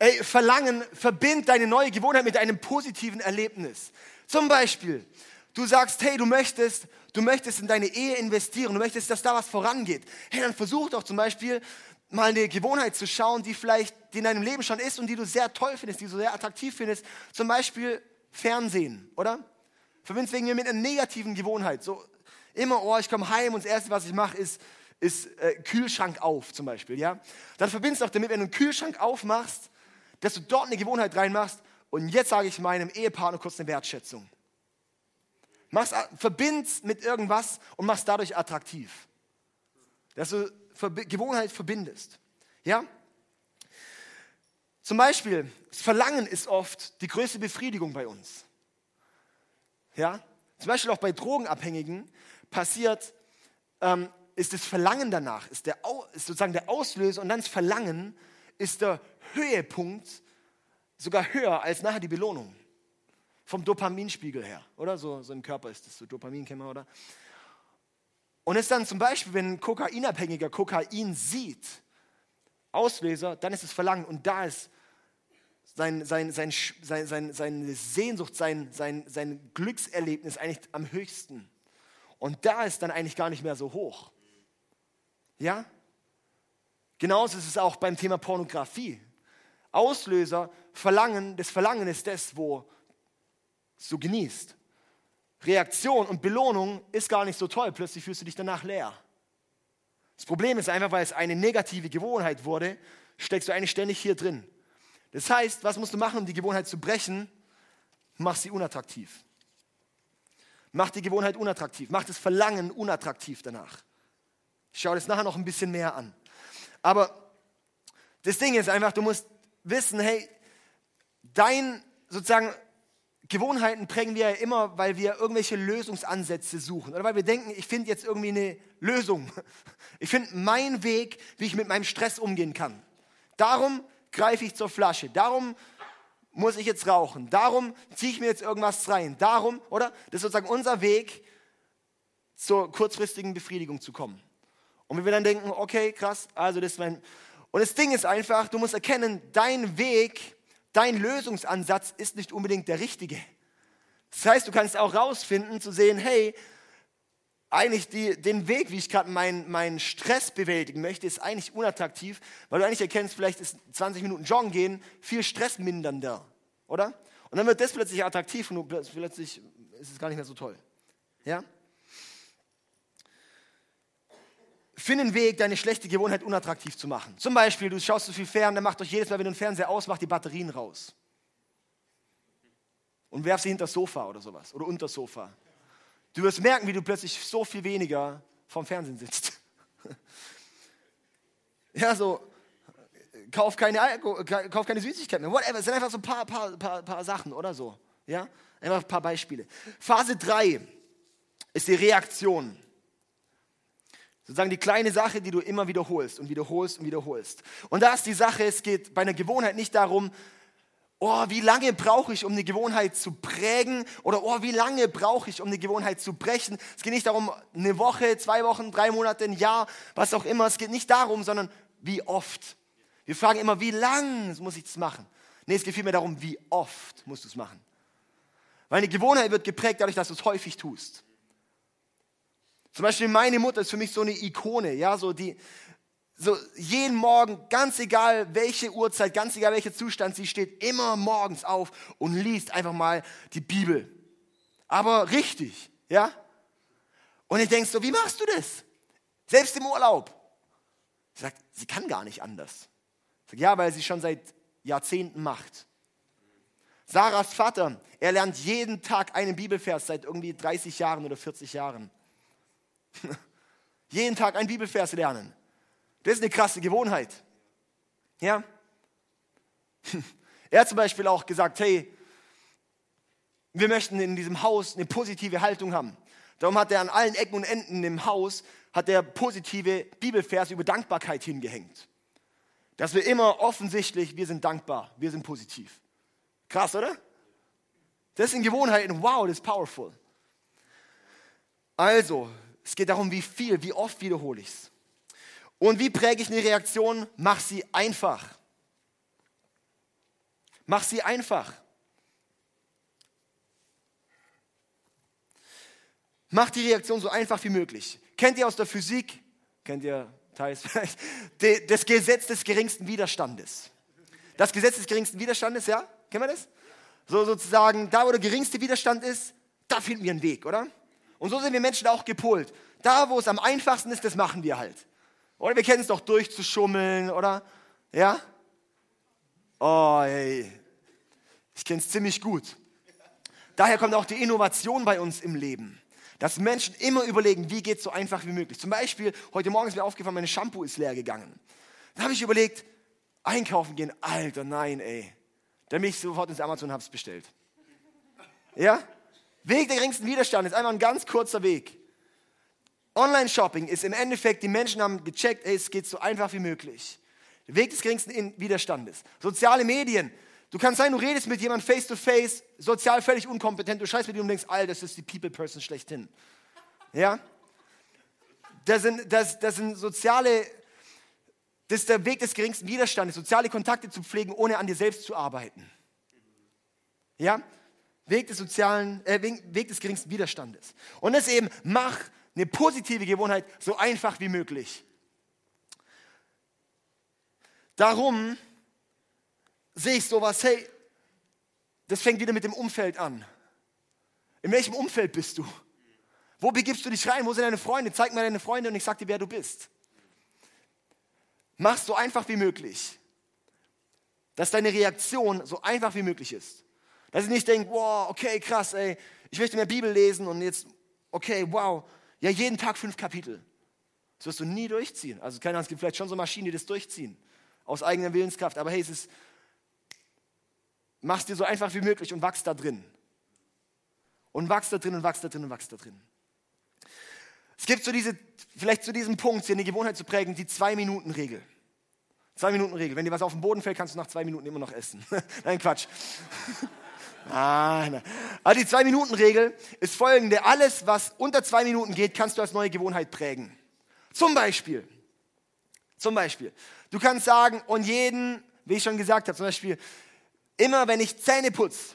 ey, Verlangen verbindet deine neue Gewohnheit mit einem positiven Erlebnis. Zum Beispiel, du sagst, hey, du möchtest, du möchtest in deine Ehe investieren, du möchtest, dass da was vorangeht. Hey, dann versuch doch zum Beispiel mal eine Gewohnheit zu schauen, die vielleicht die in deinem Leben schon ist und die du sehr toll findest, die du sehr attraktiv findest. Zum Beispiel Fernsehen, oder? Verbindest wegen mir mit einer negativen Gewohnheit. So immer, oh, ich komme heim und das Erste, was ich mache, ist, ist äh, Kühlschrank auf zum Beispiel. Ja? Dann verbindest du auch damit, wenn du einen Kühlschrank aufmachst, dass du dort eine Gewohnheit reinmachst, und jetzt sage ich meinem Ehepartner kurz eine Wertschätzung. Mach's, verbind's mit irgendwas und mach's dadurch attraktiv. Dass du Gewohnheit verbindest. Ja? Zum Beispiel, das Verlangen ist oft die größte Befriedigung bei uns. Ja? Zum Beispiel auch bei Drogenabhängigen passiert, ähm, ist das Verlangen danach, ist, der, ist sozusagen der Auslöser und dann das Verlangen ist der Höhepunkt sogar höher als nachher die Belohnung. Vom Dopaminspiegel her, oder? So, so im Körper ist das so, Dopamin kennen oder? Und es dann zum Beispiel, wenn ein Kokainabhängiger Kokain sieht, Auslöser, dann ist es Verlangen und da ist sein, sein, sein, sein, sein, seine Sehnsucht, sein, sein, sein Glückserlebnis eigentlich am höchsten. Und da ist dann eigentlich gar nicht mehr so hoch. Ja? Genauso ist es auch beim Thema Pornografie. Auslöser, Verlangen, das Verlangen ist das, wo du genießt. Reaktion und Belohnung ist gar nicht so toll, plötzlich fühlst du dich danach leer. Das Problem ist einfach, weil es eine negative Gewohnheit wurde, steckst du eigentlich ständig hier drin. Das heißt, was musst du machen, um die Gewohnheit zu brechen? Mach sie unattraktiv. Mach die Gewohnheit unattraktiv. Mach das Verlangen unattraktiv danach. Ich schaue das nachher noch ein bisschen mehr an. Aber das Ding ist einfach, du musst wissen, hey, dein sozusagen Gewohnheiten prägen wir ja immer, weil wir irgendwelche Lösungsansätze suchen oder weil wir denken, ich finde jetzt irgendwie eine Lösung. Ich finde meinen Weg, wie ich mit meinem Stress umgehen kann. Darum greife ich zur Flasche. Darum muss ich jetzt rauchen. Darum ziehe ich mir jetzt irgendwas rein. Darum, oder? Das ist sozusagen unser Weg, zur kurzfristigen Befriedigung zu kommen. Und wenn wir dann denken, okay, krass, also das ist mein, und das Ding ist einfach, du musst erkennen, dein Weg, dein Lösungsansatz ist nicht unbedingt der richtige. Das heißt, du kannst auch rausfinden, zu sehen, hey, eigentlich die, den Weg, wie ich gerade meinen mein Stress bewältigen möchte, ist eigentlich unattraktiv, weil du eigentlich erkennst, vielleicht ist 20 Minuten Joggen gehen viel stressmindernder, oder? Und dann wird das plötzlich attraktiv und plötzlich ist es gar nicht mehr so toll. Ja? Finde einen Weg, deine schlechte Gewohnheit unattraktiv zu machen. Zum Beispiel, du schaust zu viel fern, dann macht doch jedes Mal, wenn du den Fernseher ausmachst, die Batterien raus. Und werf sie hinter das Sofa oder sowas. Oder unter das Sofa. Du wirst merken, wie du plötzlich so viel weniger vom Fernsehen sitzt. Ja, so, kauf keine, kauf keine Süßigkeiten mehr, whatever. Es sind einfach so ein paar, paar, paar, paar Sachen oder so. Ja, einfach ein paar Beispiele. Phase 3 ist die Reaktion. Sozusagen die kleine Sache, die du immer wiederholst und wiederholst und wiederholst. Und da ist die Sache, es geht bei einer Gewohnheit nicht darum, oh, wie lange brauche ich, um eine Gewohnheit zu prägen oder oh, wie lange brauche ich, um eine Gewohnheit zu brechen. Es geht nicht darum, eine Woche, zwei Wochen, drei Monate, ein Jahr, was auch immer. Es geht nicht darum, sondern wie oft. Wir fragen immer, wie lang muss ich das machen? Nee, es geht vielmehr darum, wie oft musst du es machen. Weil eine Gewohnheit wird geprägt dadurch, dass du es häufig tust. Zum Beispiel meine Mutter ist für mich so eine Ikone, ja, so die, so jeden Morgen, ganz egal welche Uhrzeit, ganz egal welcher Zustand sie steht, immer morgens auf und liest einfach mal die Bibel. Aber richtig, ja? Und ich denke so, wie machst du das? Selbst im Urlaub. Sie sagt, sie kann gar nicht anders. Sage, ja, weil sie schon seit Jahrzehnten macht. Sarahs Vater, er lernt jeden Tag einen Bibelvers seit irgendwie 30 Jahren oder 40 Jahren. Jeden Tag ein Bibelvers lernen. Das ist eine krasse Gewohnheit. Ja? Er hat zum Beispiel auch gesagt, hey, wir möchten in diesem Haus eine positive Haltung haben. Darum hat er an allen Ecken und Enden im Haus hat er positive Bibelvers über Dankbarkeit hingehängt. Dass wir immer offensichtlich, wir sind dankbar, wir sind positiv. Krass, oder? Das sind Gewohnheiten, wow, das ist powerful. Also, es geht darum, wie viel, wie oft wiederhole ich es. Und wie präge ich eine Reaktion? Mach sie einfach. Mach sie einfach. Mach die Reaktion so einfach wie möglich. Kennt ihr aus der Physik, kennt ihr teils vielleicht, das Gesetz des geringsten Widerstandes. Das Gesetz des geringsten Widerstandes, ja? Kennen wir das? So sozusagen, da wo der geringste Widerstand ist, da finden wir einen Weg, oder? Und so sind wir Menschen auch gepolt. Da, wo es am einfachsten ist, das machen wir halt. Oder wir kennen es doch durchzuschummeln, oder? Ja? Oh, ey. Ich kenne es ziemlich gut. Daher kommt auch die Innovation bei uns im Leben. Dass Menschen immer überlegen, wie geht es so einfach wie möglich. Zum Beispiel, heute Morgen ist mir aufgefallen, meine Shampoo ist leer gegangen. Dann habe ich überlegt, einkaufen gehen. Alter, nein, ey. Dann bin ich sofort ins Amazon und habe es bestellt. Ja? Weg der geringsten Widerstand ist einfach ein ganz kurzer Weg. Online-Shopping ist im Endeffekt, die Menschen haben gecheckt, ey, es geht so einfach wie möglich. Der Weg des geringsten Widerstandes. Soziale Medien. Du kannst sein, du redest mit jemandem face to face, sozial völlig unkompetent, du scheißt mit ihm und denkst, Alter, das ist die People-Person schlechthin. Ja? Das sind, das, das sind soziale, das ist der Weg des geringsten Widerstandes, soziale Kontakte zu pflegen, ohne an dir selbst zu arbeiten. Ja? Weg des sozialen, äh, Weg des geringsten Widerstandes. Und das eben, mach eine positive Gewohnheit so einfach wie möglich. Darum sehe ich sowas, hey, das fängt wieder mit dem Umfeld an. In welchem Umfeld bist du? Wo begibst du dich rein? Wo sind deine Freunde? Zeig mir deine Freunde und ich sag dir, wer du bist. Mach es so einfach wie möglich, dass deine Reaktion so einfach wie möglich ist. Dass ich nicht denke, wow, okay, krass, ey, ich möchte mehr Bibel lesen und jetzt, okay, wow, ja, jeden Tag fünf Kapitel. Das wirst du nie durchziehen. Also keine Ahnung, es gibt vielleicht schon so Maschinen, die das durchziehen. Aus eigener Willenskraft. Aber hey, es ist, mach's dir so einfach wie möglich und wachst da drin. Und wachst da drin und wachst da drin und wachst da drin. Es gibt so diese, vielleicht zu diesem Punkt, hier eine Gewohnheit zu prägen, die Zwei-Minuten-Regel. Zwei-Minuten-Regel. Wenn dir was auf den Boden fällt, kannst du nach zwei Minuten immer noch essen. Nein, Quatsch. Ah, nein. Also die Zwei-Minuten-Regel ist folgende. Alles, was unter zwei Minuten geht, kannst du als neue Gewohnheit prägen. Zum Beispiel, zum Beispiel, du kannst sagen, und jeden, wie ich schon gesagt habe, zum Beispiel, immer wenn ich Zähne putze,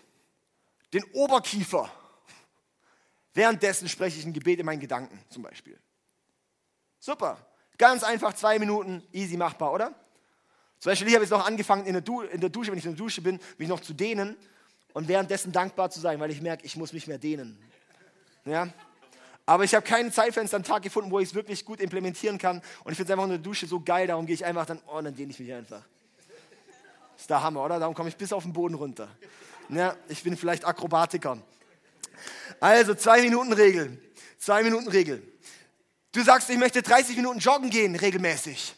den Oberkiefer, währenddessen spreche ich ein Gebet in meinen Gedanken, zum Beispiel. Super. Ganz einfach, zwei Minuten, easy machbar, oder? Zum Beispiel, ich habe jetzt noch angefangen, in der, in der Dusche, wenn ich in der Dusche bin, mich noch zu dehnen und währenddessen dankbar zu sein, weil ich merke, ich muss mich mehr dehnen. Ja? Aber ich habe kein Zeitfenster am Tag gefunden, wo ich es wirklich gut implementieren kann. Und ich finde es einfach in der Dusche so geil, darum gehe ich einfach dann, oh, dann dehne ich mich einfach. Ist der Hammer, oder? Darum komme ich bis auf den Boden runter. Ja, ich bin vielleicht Akrobatiker. Also, zwei Minuten Regel. Zwei Minuten Regel. Du sagst, ich möchte 30 Minuten joggen gehen, regelmäßig.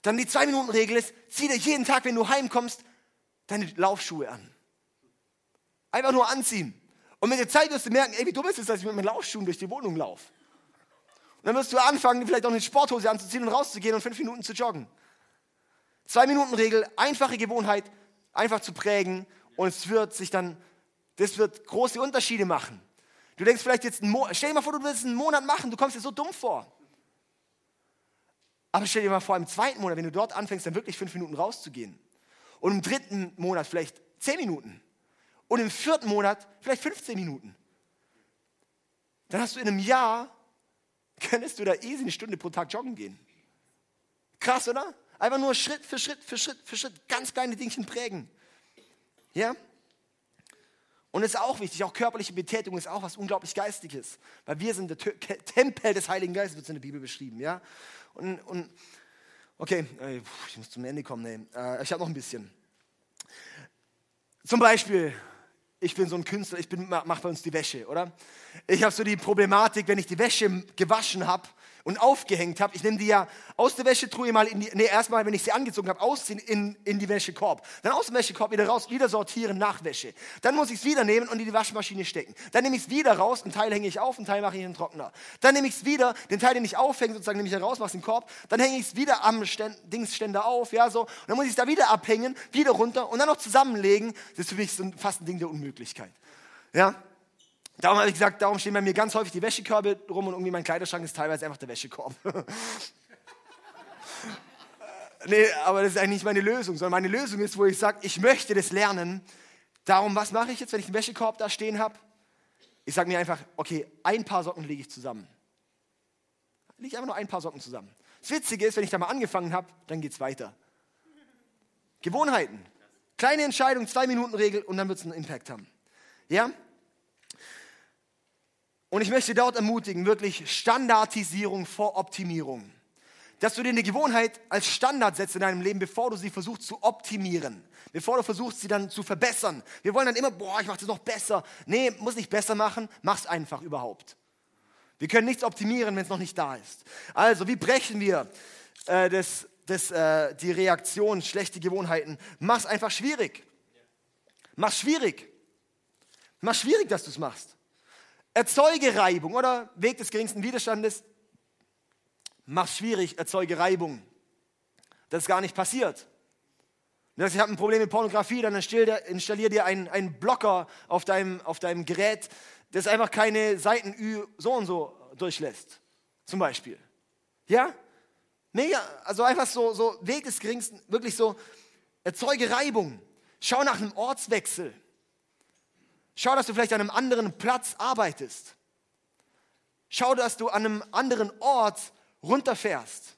Dann die Zwei-Minuten-Regel ist, zieh dir jeden Tag, wenn du heimkommst, deine Laufschuhe an. Einfach nur anziehen. Und mit der Zeit wirst du merken, ey, wie dumm ist es, dass ich mit meinen Laufschuhen durch die Wohnung laufe. Und dann wirst du anfangen, vielleicht auch eine Sporthose anzuziehen und rauszugehen und fünf Minuten zu joggen. Zwei-Minuten-Regel, einfache Gewohnheit, einfach zu prägen und es wird sich dann, das wird große Unterschiede machen. Du denkst vielleicht jetzt, stell dir mal vor, du willst einen Monat machen, du kommst dir so dumm vor. Aber stell dir mal vor, im zweiten Monat, wenn du dort anfängst, dann wirklich fünf Minuten rauszugehen. Und im dritten Monat vielleicht zehn Minuten. Und im vierten Monat vielleicht 15 Minuten. Dann hast du in einem Jahr, könntest du da easy eine Stunde pro Tag joggen gehen. Krass, oder? Einfach nur Schritt für Schritt für Schritt für Schritt ganz kleine Dingchen prägen. Ja? Und es ist auch wichtig, auch körperliche Betätigung ist auch was unglaublich Geistiges. Weil wir sind der Tempel des Heiligen Geistes, wird es in der Bibel beschrieben. Ja? Und, und okay, ich muss zum Ende kommen. Nee. Äh, ich habe noch ein bisschen. Zum Beispiel, ich bin so ein Künstler, ich mache bei uns die Wäsche, oder? Ich habe so die Problematik, wenn ich die Wäsche gewaschen habe und aufgehängt habe, ich nehme die ja aus der Wäschetruhe mal in die, nee, erstmal, wenn ich sie angezogen habe, ausziehen in, in die Wäschekorb. Dann aus dem Wäschekorb wieder raus, wieder sortieren, nach Wäsche. Dann muss ich es wieder nehmen und in die Waschmaschine stecken. Dann nehme ich es wieder raus, einen Teil hänge ich auf, einen Teil mache ich in den Trockner. Dann nehme ich es wieder, den Teil, den ich aufhänge, sozusagen nehme ich raus, mache es in den Korb. Dann hänge ich es wieder am Ständ, Dingsständer auf, ja, so. Und dann muss ich es da wieder abhängen, wieder runter und dann noch zusammenlegen. Das ist für mich so fast ein Ding der Unmöglichkeit. Ja, Darum habe ich gesagt, darum stehen bei mir ganz häufig die Wäschekörbe rum und irgendwie mein Kleiderschrank ist teilweise einfach der Wäschekorb. nee, aber das ist eigentlich nicht meine Lösung, sondern meine Lösung ist, wo ich sage, ich möchte das lernen. Darum, was mache ich jetzt, wenn ich einen Wäschekorb da stehen habe? Ich sage mir einfach, okay, ein paar Socken lege ich zusammen. Lege ich einfach nur ein paar Socken zusammen. Das Witzige ist, wenn ich da mal angefangen habe, dann geht es weiter. Gewohnheiten. Kleine Entscheidung, zwei Minuten Regel und dann wird es einen Impact haben. Ja? Und ich möchte dort ermutigen, wirklich Standardisierung vor Optimierung. Dass du dir eine Gewohnheit als Standard setzt in deinem Leben, bevor du sie versuchst zu optimieren. Bevor du versuchst, sie dann zu verbessern. Wir wollen dann immer, boah, ich mache das noch besser. Nee, muss nicht besser machen, mach's einfach überhaupt. Wir können nichts optimieren, wenn es noch nicht da ist. Also, wie brechen wir äh, das, das, äh, die Reaktion, schlechte Gewohnheiten? Mach's einfach schwierig. Mach's schwierig. Mach's schwierig, dass du es machst. Erzeuge Reibung oder Weg des geringsten Widerstandes. Mach schwierig, erzeuge Reibung. Das ist gar nicht passiert. Wenn du ich habe ein Problem mit Pornografie, dann installier dir einen, einen Blocker auf deinem, auf deinem Gerät, das einfach keine Seiten so und so durchlässt. Zum Beispiel. Ja? Mega, also einfach so, so Weg des geringsten, wirklich so, erzeuge Reibung. Schau nach einem Ortswechsel. Schau, dass du vielleicht an einem anderen Platz arbeitest. Schau, dass du an einem anderen Ort runterfährst.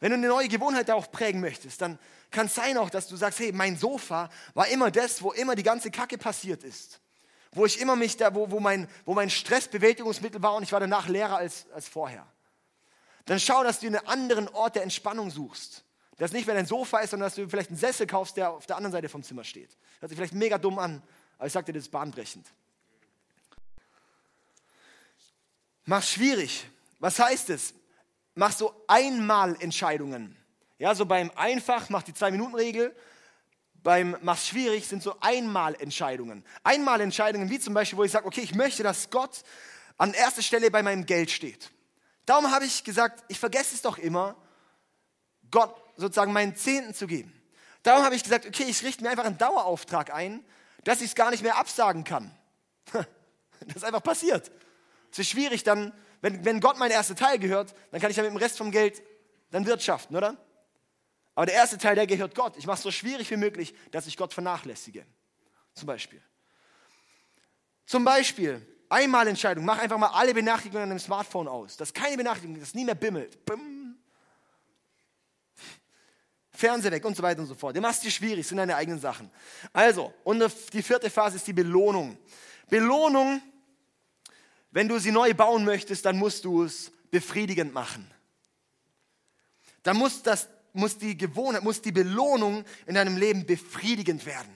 Wenn du eine neue Gewohnheit auch prägen möchtest, dann kann es sein auch, dass du sagst, hey, mein Sofa war immer das, wo immer die ganze Kacke passiert ist. Wo ich immer mich da, wo, wo, mein, wo mein Stressbewältigungsmittel war und ich war danach leerer als, als vorher. Dann schau, dass du einen anderen Ort der Entspannung suchst. Das nicht, wenn ein Sofa ist, sondern dass du vielleicht einen Sessel kaufst, der auf der anderen Seite vom Zimmer steht. Hört sich vielleicht mega dumm an, aber ich dir, das ist bahnbrechend. Mach schwierig. Was heißt es? Mach so einmal Entscheidungen. Ja, so beim Einfach, mach die Zwei-Minuten-Regel. Beim Mach schwierig sind so einmal Entscheidungen. Einmal Entscheidungen, wie zum Beispiel, wo ich sage, okay, ich möchte, dass Gott an erster Stelle bei meinem Geld steht. Darum habe ich gesagt, ich vergesse es doch immer, Gott sozusagen meinen Zehnten zu geben. Darum habe ich gesagt, okay, ich richte mir einfach einen Dauerauftrag ein, dass ich es gar nicht mehr absagen kann. Das ist einfach passiert. Es ist schwierig dann, wenn, wenn Gott mein erster Teil gehört, dann kann ich ja mit dem Rest vom Geld dann wirtschaften, oder? Aber der erste Teil, der gehört Gott. Ich mache es so schwierig wie möglich, dass ich Gott vernachlässige. Zum Beispiel. Zum Beispiel, einmal Entscheidung, mach einfach mal alle Benachrichtigungen an dem Smartphone aus. Dass keine Benachrichtigung, dass nie mehr bimmelt. Bim. Fernseher weg und so weiter und so fort. Du machst dir schwierig, sind deine eigenen Sachen. Also, und die vierte Phase ist die Belohnung. Belohnung, wenn du sie neu bauen möchtest, dann musst du es befriedigend machen. Dann muss, das, muss die Gewohnheit, muss die Belohnung in deinem Leben befriedigend werden.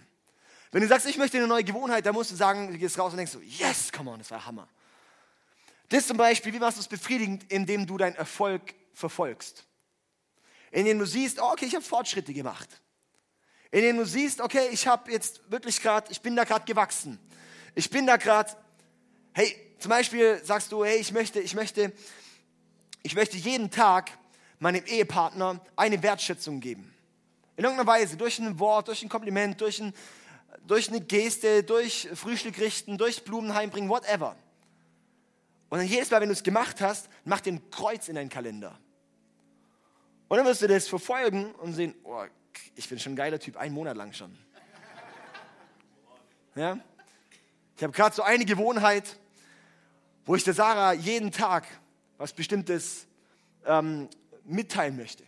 Wenn du sagst, ich möchte eine neue Gewohnheit, dann musst du sagen, du gehst raus und denkst so, yes, come on, das war Hammer. Das zum Beispiel, wie machst du es befriedigend, indem du deinen Erfolg verfolgst? In denen du siehst, oh, okay, ich habe Fortschritte gemacht. In denen du siehst, okay, ich habe jetzt wirklich gerade, ich bin da gerade gewachsen. Ich bin da gerade, hey, zum Beispiel sagst du, hey, ich möchte, ich möchte, ich möchte jeden Tag meinem Ehepartner eine Wertschätzung geben. In irgendeiner Weise, durch ein Wort, durch ein Kompliment, durch, ein, durch eine Geste, durch Frühstück richten, durch Blumen heimbringen, whatever. Und dann jedes Mal, wenn du es gemacht hast, mach den Kreuz in deinen Kalender. Und dann wirst du das verfolgen und sehen, oh, ich bin schon ein geiler Typ, einen Monat lang schon. Ja? Ich habe gerade so eine Gewohnheit, wo ich der Sarah jeden Tag was Bestimmtes ähm, mitteilen möchte.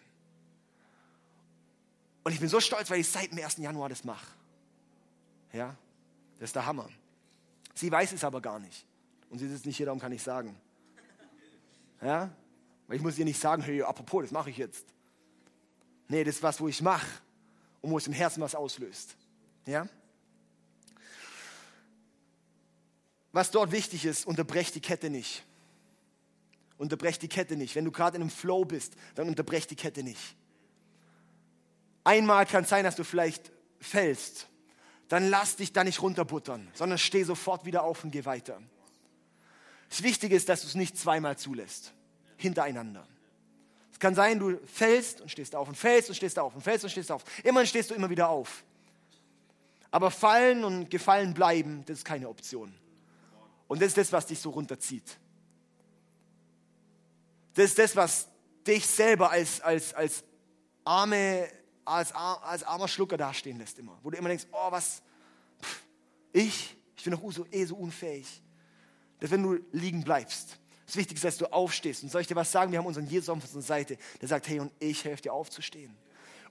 Und ich bin so stolz, weil ich seit dem 1. Januar das mache. Ja, das ist der Hammer. Sie weiß es aber gar nicht. Und sie sitzt nicht hier, darum kann ich sagen. Ja, weil ich muss ihr nicht sagen, hey, apropos, das mache ich jetzt. Nee, das ist was, wo ich mache und wo es im Herzen was auslöst. Ja? Was dort wichtig ist, unterbrech die Kette nicht. Unterbrech die Kette nicht. Wenn du gerade in einem Flow bist, dann unterbrech die Kette nicht. Einmal kann es sein, dass du vielleicht fällst. Dann lass dich da nicht runterbuttern, sondern steh sofort wieder auf und geh weiter. Das Wichtige ist, dass du es nicht zweimal zulässt, hintereinander. Es kann sein, du fällst und stehst auf und fällst und stehst auf und fällst und stehst auf. Immerhin stehst du immer wieder auf. Aber fallen und gefallen bleiben, das ist keine Option. Und das ist das, was dich so runterzieht. Das ist das, was dich selber als, als, als, arme, als, als armer Schlucker dastehen lässt immer. Wo du immer denkst, oh was, pff, ich, ich bin doch eh so unfähig. Dass wenn du liegen bleibst, das Wichtigste ist, dass du aufstehst. Und soll ich dir was sagen? Wir haben unseren Jesus auf unserer Seite, der sagt, hey, und ich helfe dir aufzustehen.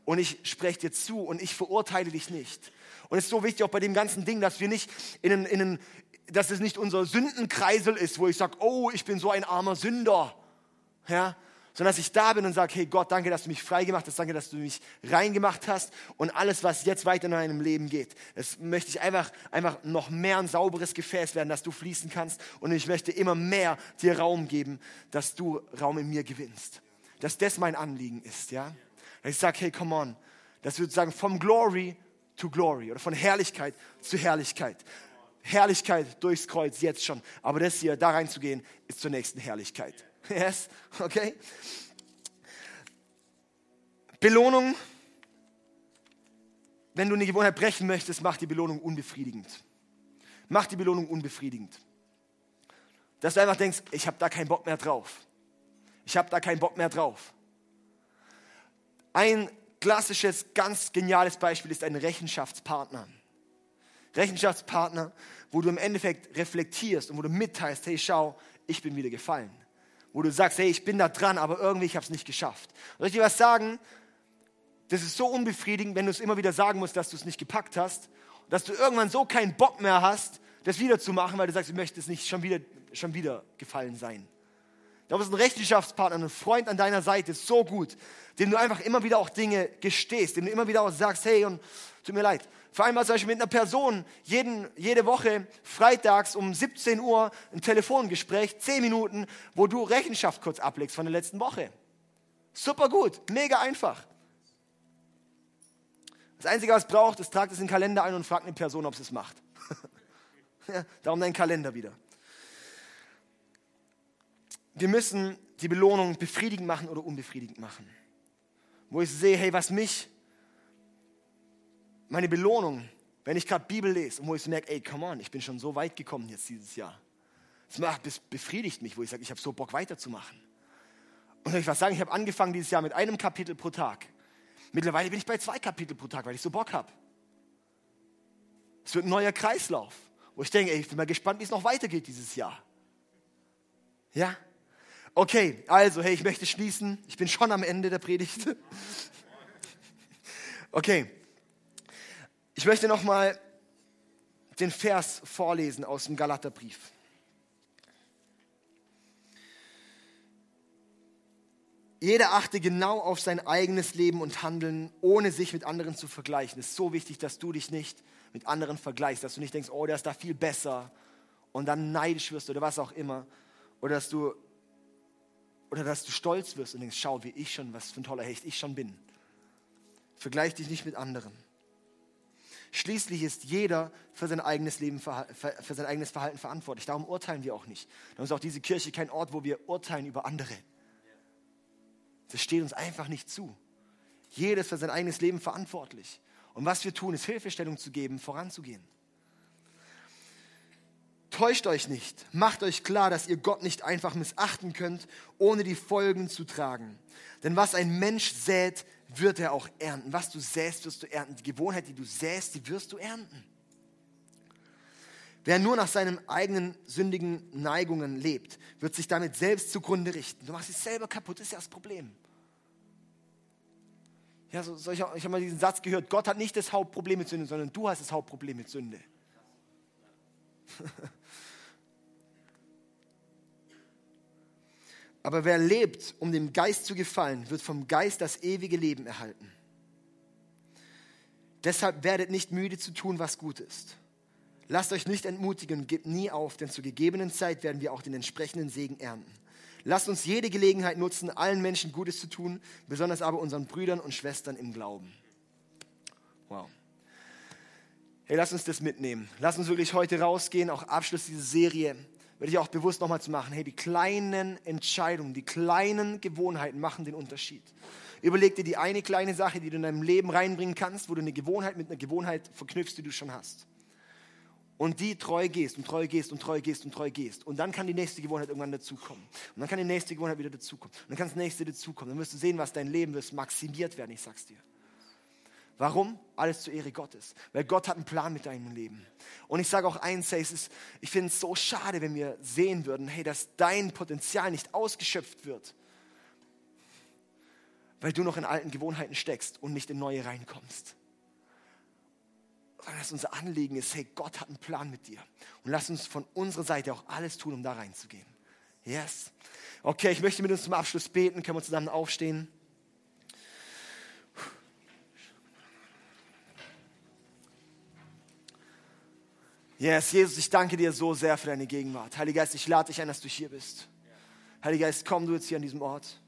Und ich spreche dir zu und ich verurteile dich nicht. Und es ist so wichtig auch bei dem ganzen Ding, dass wir nicht in einen, in einen dass es nicht unser Sündenkreisel ist, wo ich sage, oh, ich bin so ein armer Sünder ja, sondern dass ich da bin und sage, hey Gott, danke, dass du mich frei gemacht hast, danke, dass du mich reingemacht hast und alles, was jetzt weiter in meinem Leben geht, das möchte ich einfach, einfach noch mehr ein sauberes Gefäß werden, dass du fließen kannst und ich möchte immer mehr dir Raum geben, dass du Raum in mir gewinnst. Dass das mein Anliegen ist, ja. Dass ich sage, hey, come on, dass wir sozusagen vom Glory to Glory oder von Herrlichkeit zu Herrlichkeit. Herrlichkeit durchs Kreuz jetzt schon, aber das hier, da reinzugehen, ist zur nächsten Herrlichkeit. Yes, okay. Belohnung. Wenn du eine Gewohnheit brechen möchtest, mach die Belohnung unbefriedigend. Mach die Belohnung unbefriedigend. Dass du einfach denkst, ich habe da keinen Bock mehr drauf. Ich habe da keinen Bock mehr drauf. Ein klassisches, ganz geniales Beispiel ist ein Rechenschaftspartner. Rechenschaftspartner, wo du im Endeffekt reflektierst und wo du mitteilst, hey, schau, ich bin wieder gefallen wo du sagst, hey, ich bin da dran, aber irgendwie ich habe es nicht geschafft. Soll ich dir was sagen? Das ist so unbefriedigend, wenn du es immer wieder sagen musst, dass du es nicht gepackt hast, dass du irgendwann so keinen Bock mehr hast, das wieder zu machen, weil du sagst, du möchtest nicht schon wieder, schon wieder gefallen sein. Da ist ein Rechenschaftspartner, ein Freund an deiner Seite, so gut, dem du einfach immer wieder auch Dinge gestehst, dem du immer wieder auch sagst, hey, und tut mir leid, vereinbart zum Beispiel mit einer Person jeden, jede Woche freitags um 17 Uhr ein Telefongespräch, 10 Minuten, wo du Rechenschaft kurz ablegst von der letzten Woche. Super gut, mega einfach. Das Einzige, was braucht, ist, tragt es in den Kalender ein und fragt eine Person, ob sie es macht. darum dein Kalender wieder. Wir müssen die Belohnung befriedigend machen oder unbefriedigend machen. Wo ich sehe, hey, was mich meine Belohnung, wenn ich gerade Bibel lese und wo ich so merke, ey, come on, ich bin schon so weit gekommen jetzt dieses Jahr. Das macht, das befriedigt mich, wo ich sage, ich habe so Bock weiterzumachen. Und ich was sagen, ich habe angefangen dieses Jahr mit einem Kapitel pro Tag. Mittlerweile bin ich bei zwei Kapitel pro Tag, weil ich so Bock habe. Es wird ein neuer Kreislauf, wo ich denke, ey, ich bin mal gespannt, wie es noch weitergeht dieses Jahr. Ja? Okay, also, hey, ich möchte schließen. Ich bin schon am Ende der Predigt. Okay, ich möchte nochmal den Vers vorlesen aus dem Galaterbrief. Jeder achte genau auf sein eigenes Leben und Handeln, ohne sich mit anderen zu vergleichen. Es ist so wichtig, dass du dich nicht mit anderen vergleichst, dass du nicht denkst, oh, der ist da viel besser und dann neidisch wirst oder was auch immer. Oder dass du, Oder dass du stolz wirst und denkst, schau, wie ich schon, was für ein toller Hecht ich schon bin. Vergleich dich nicht mit anderen. Schließlich ist jeder für sein eigenes Leben, für sein eigenes Verhalten verantwortlich. Darum urteilen wir auch nicht. Darum ist auch diese Kirche kein Ort, wo wir urteilen über andere. Das steht uns einfach nicht zu. Jeder ist für sein eigenes Leben verantwortlich. Und was wir tun, ist Hilfestellung zu geben, voranzugehen. Täuscht euch nicht, macht euch klar, dass ihr Gott nicht einfach missachten könnt, ohne die Folgen zu tragen. Denn was ein Mensch sät, wird er auch ernten. Was du säst, wirst du ernten. Die Gewohnheit, die du säst, die wirst du ernten. Wer nur nach seinen eigenen sündigen Neigungen lebt, wird sich damit selbst zugrunde richten. Du machst dich selber kaputt, das ist ja das Problem. Ja, so, so ich, habe mal diesen Satz gehört, Gott hat nicht das Hauptproblem mit Sünde, sondern du hast das Hauptproblem mit Sünde. Aber wer lebt, um dem Geist zu gefallen, wird vom Geist das ewige Leben erhalten. Deshalb werdet nicht müde zu tun, was gut ist. Lasst euch nicht entmutigen und gebt nie auf, denn zur gegebenen Zeit werden wir auch den entsprechenden Segen ernten. Lasst uns jede Gelegenheit nutzen, allen Menschen Gutes zu tun, besonders aber unseren Brüdern und Schwestern im Glauben. Wow. Hey, lass uns das mitnehmen. Lass uns wirklich heute rausgehen, auch Abschluss dieser Serie, werde auch bewusst nochmal zu machen. Hey, die kleinen Entscheidungen, die kleinen Gewohnheiten machen den Unterschied. Überleg dir die eine kleine Sache, die du in deinem Leben reinbringen kannst, wo du eine Gewohnheit mit einer Gewohnheit verknüpfst, die du schon hast. Und die treu gehst und treu gehst und treu gehst und treu gehst. Und dann kann die nächste Gewohnheit irgendwann dazukommen. Und dann kann die nächste Gewohnheit wieder dazukommen. Und dann kann das nächste dazukommen. Dann wirst du sehen, was dein Leben wird maximiert werden, ich sag's dir. Warum? Alles zur Ehre Gottes. Weil Gott hat einen Plan mit deinem Leben. Und ich sage auch eins, hey, ist, ich finde es so schade, wenn wir sehen würden, hey, dass dein Potenzial nicht ausgeschöpft wird, weil du noch in alten Gewohnheiten steckst und nicht in neue reinkommst. Sondern dass unser Anliegen ist, hey, Gott hat einen Plan mit dir. Und lass uns von unserer Seite auch alles tun, um da reinzugehen. Yes. Okay, ich möchte mit uns zum Abschluss beten. Können wir zusammen aufstehen? Yes, Jesus, ich danke dir so sehr für deine Gegenwart. Heiliger Geist, ich lade dich ein, dass du hier bist. Heiliger Geist, komm du jetzt hier an diesem Ort.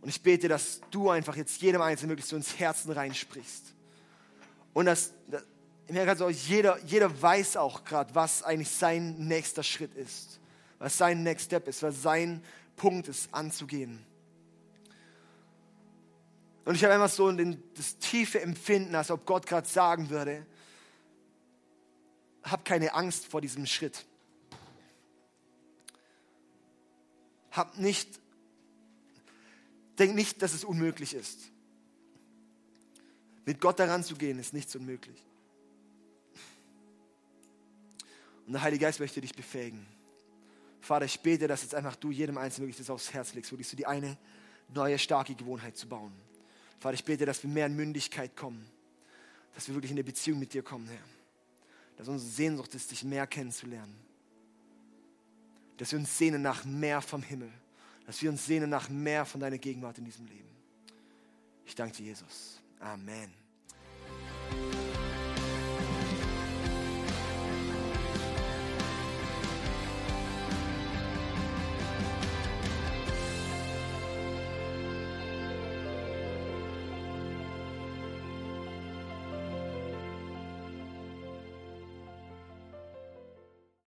Und ich bete, dass du einfach jetzt jedem Einzelnen wirklich so ins Herzen reinsprichst. Und dass, dass ich merke also, jeder, jeder weiß auch gerade, was eigentlich sein nächster Schritt ist. Was sein Next Step ist, was sein Punkt ist, anzugehen. Und ich habe einfach so den, das tiefe Empfinden, als ob Gott gerade sagen würde, hab keine Angst vor diesem Schritt. Hab nicht, denk nicht, dass es unmöglich ist. Mit Gott daran zu gehen, ist nichts unmöglich. Und der Heilige Geist möchte dich befähigen. Vater, ich bete, dass jetzt einfach du jedem Einzelnen wirklich das aufs Herz legst, wirklich so die eine neue, starke Gewohnheit zu bauen. Vater, ich bete, dass wir mehr in Mündigkeit kommen, dass wir wirklich in eine Beziehung mit dir kommen, Herr dass unsere Sehnsucht ist, dich mehr kennenzulernen. Dass wir uns sehnen nach mehr vom Himmel. Dass wir uns sehnen nach mehr von deiner Gegenwart in diesem Leben. Ich danke dir, Jesus. Amen.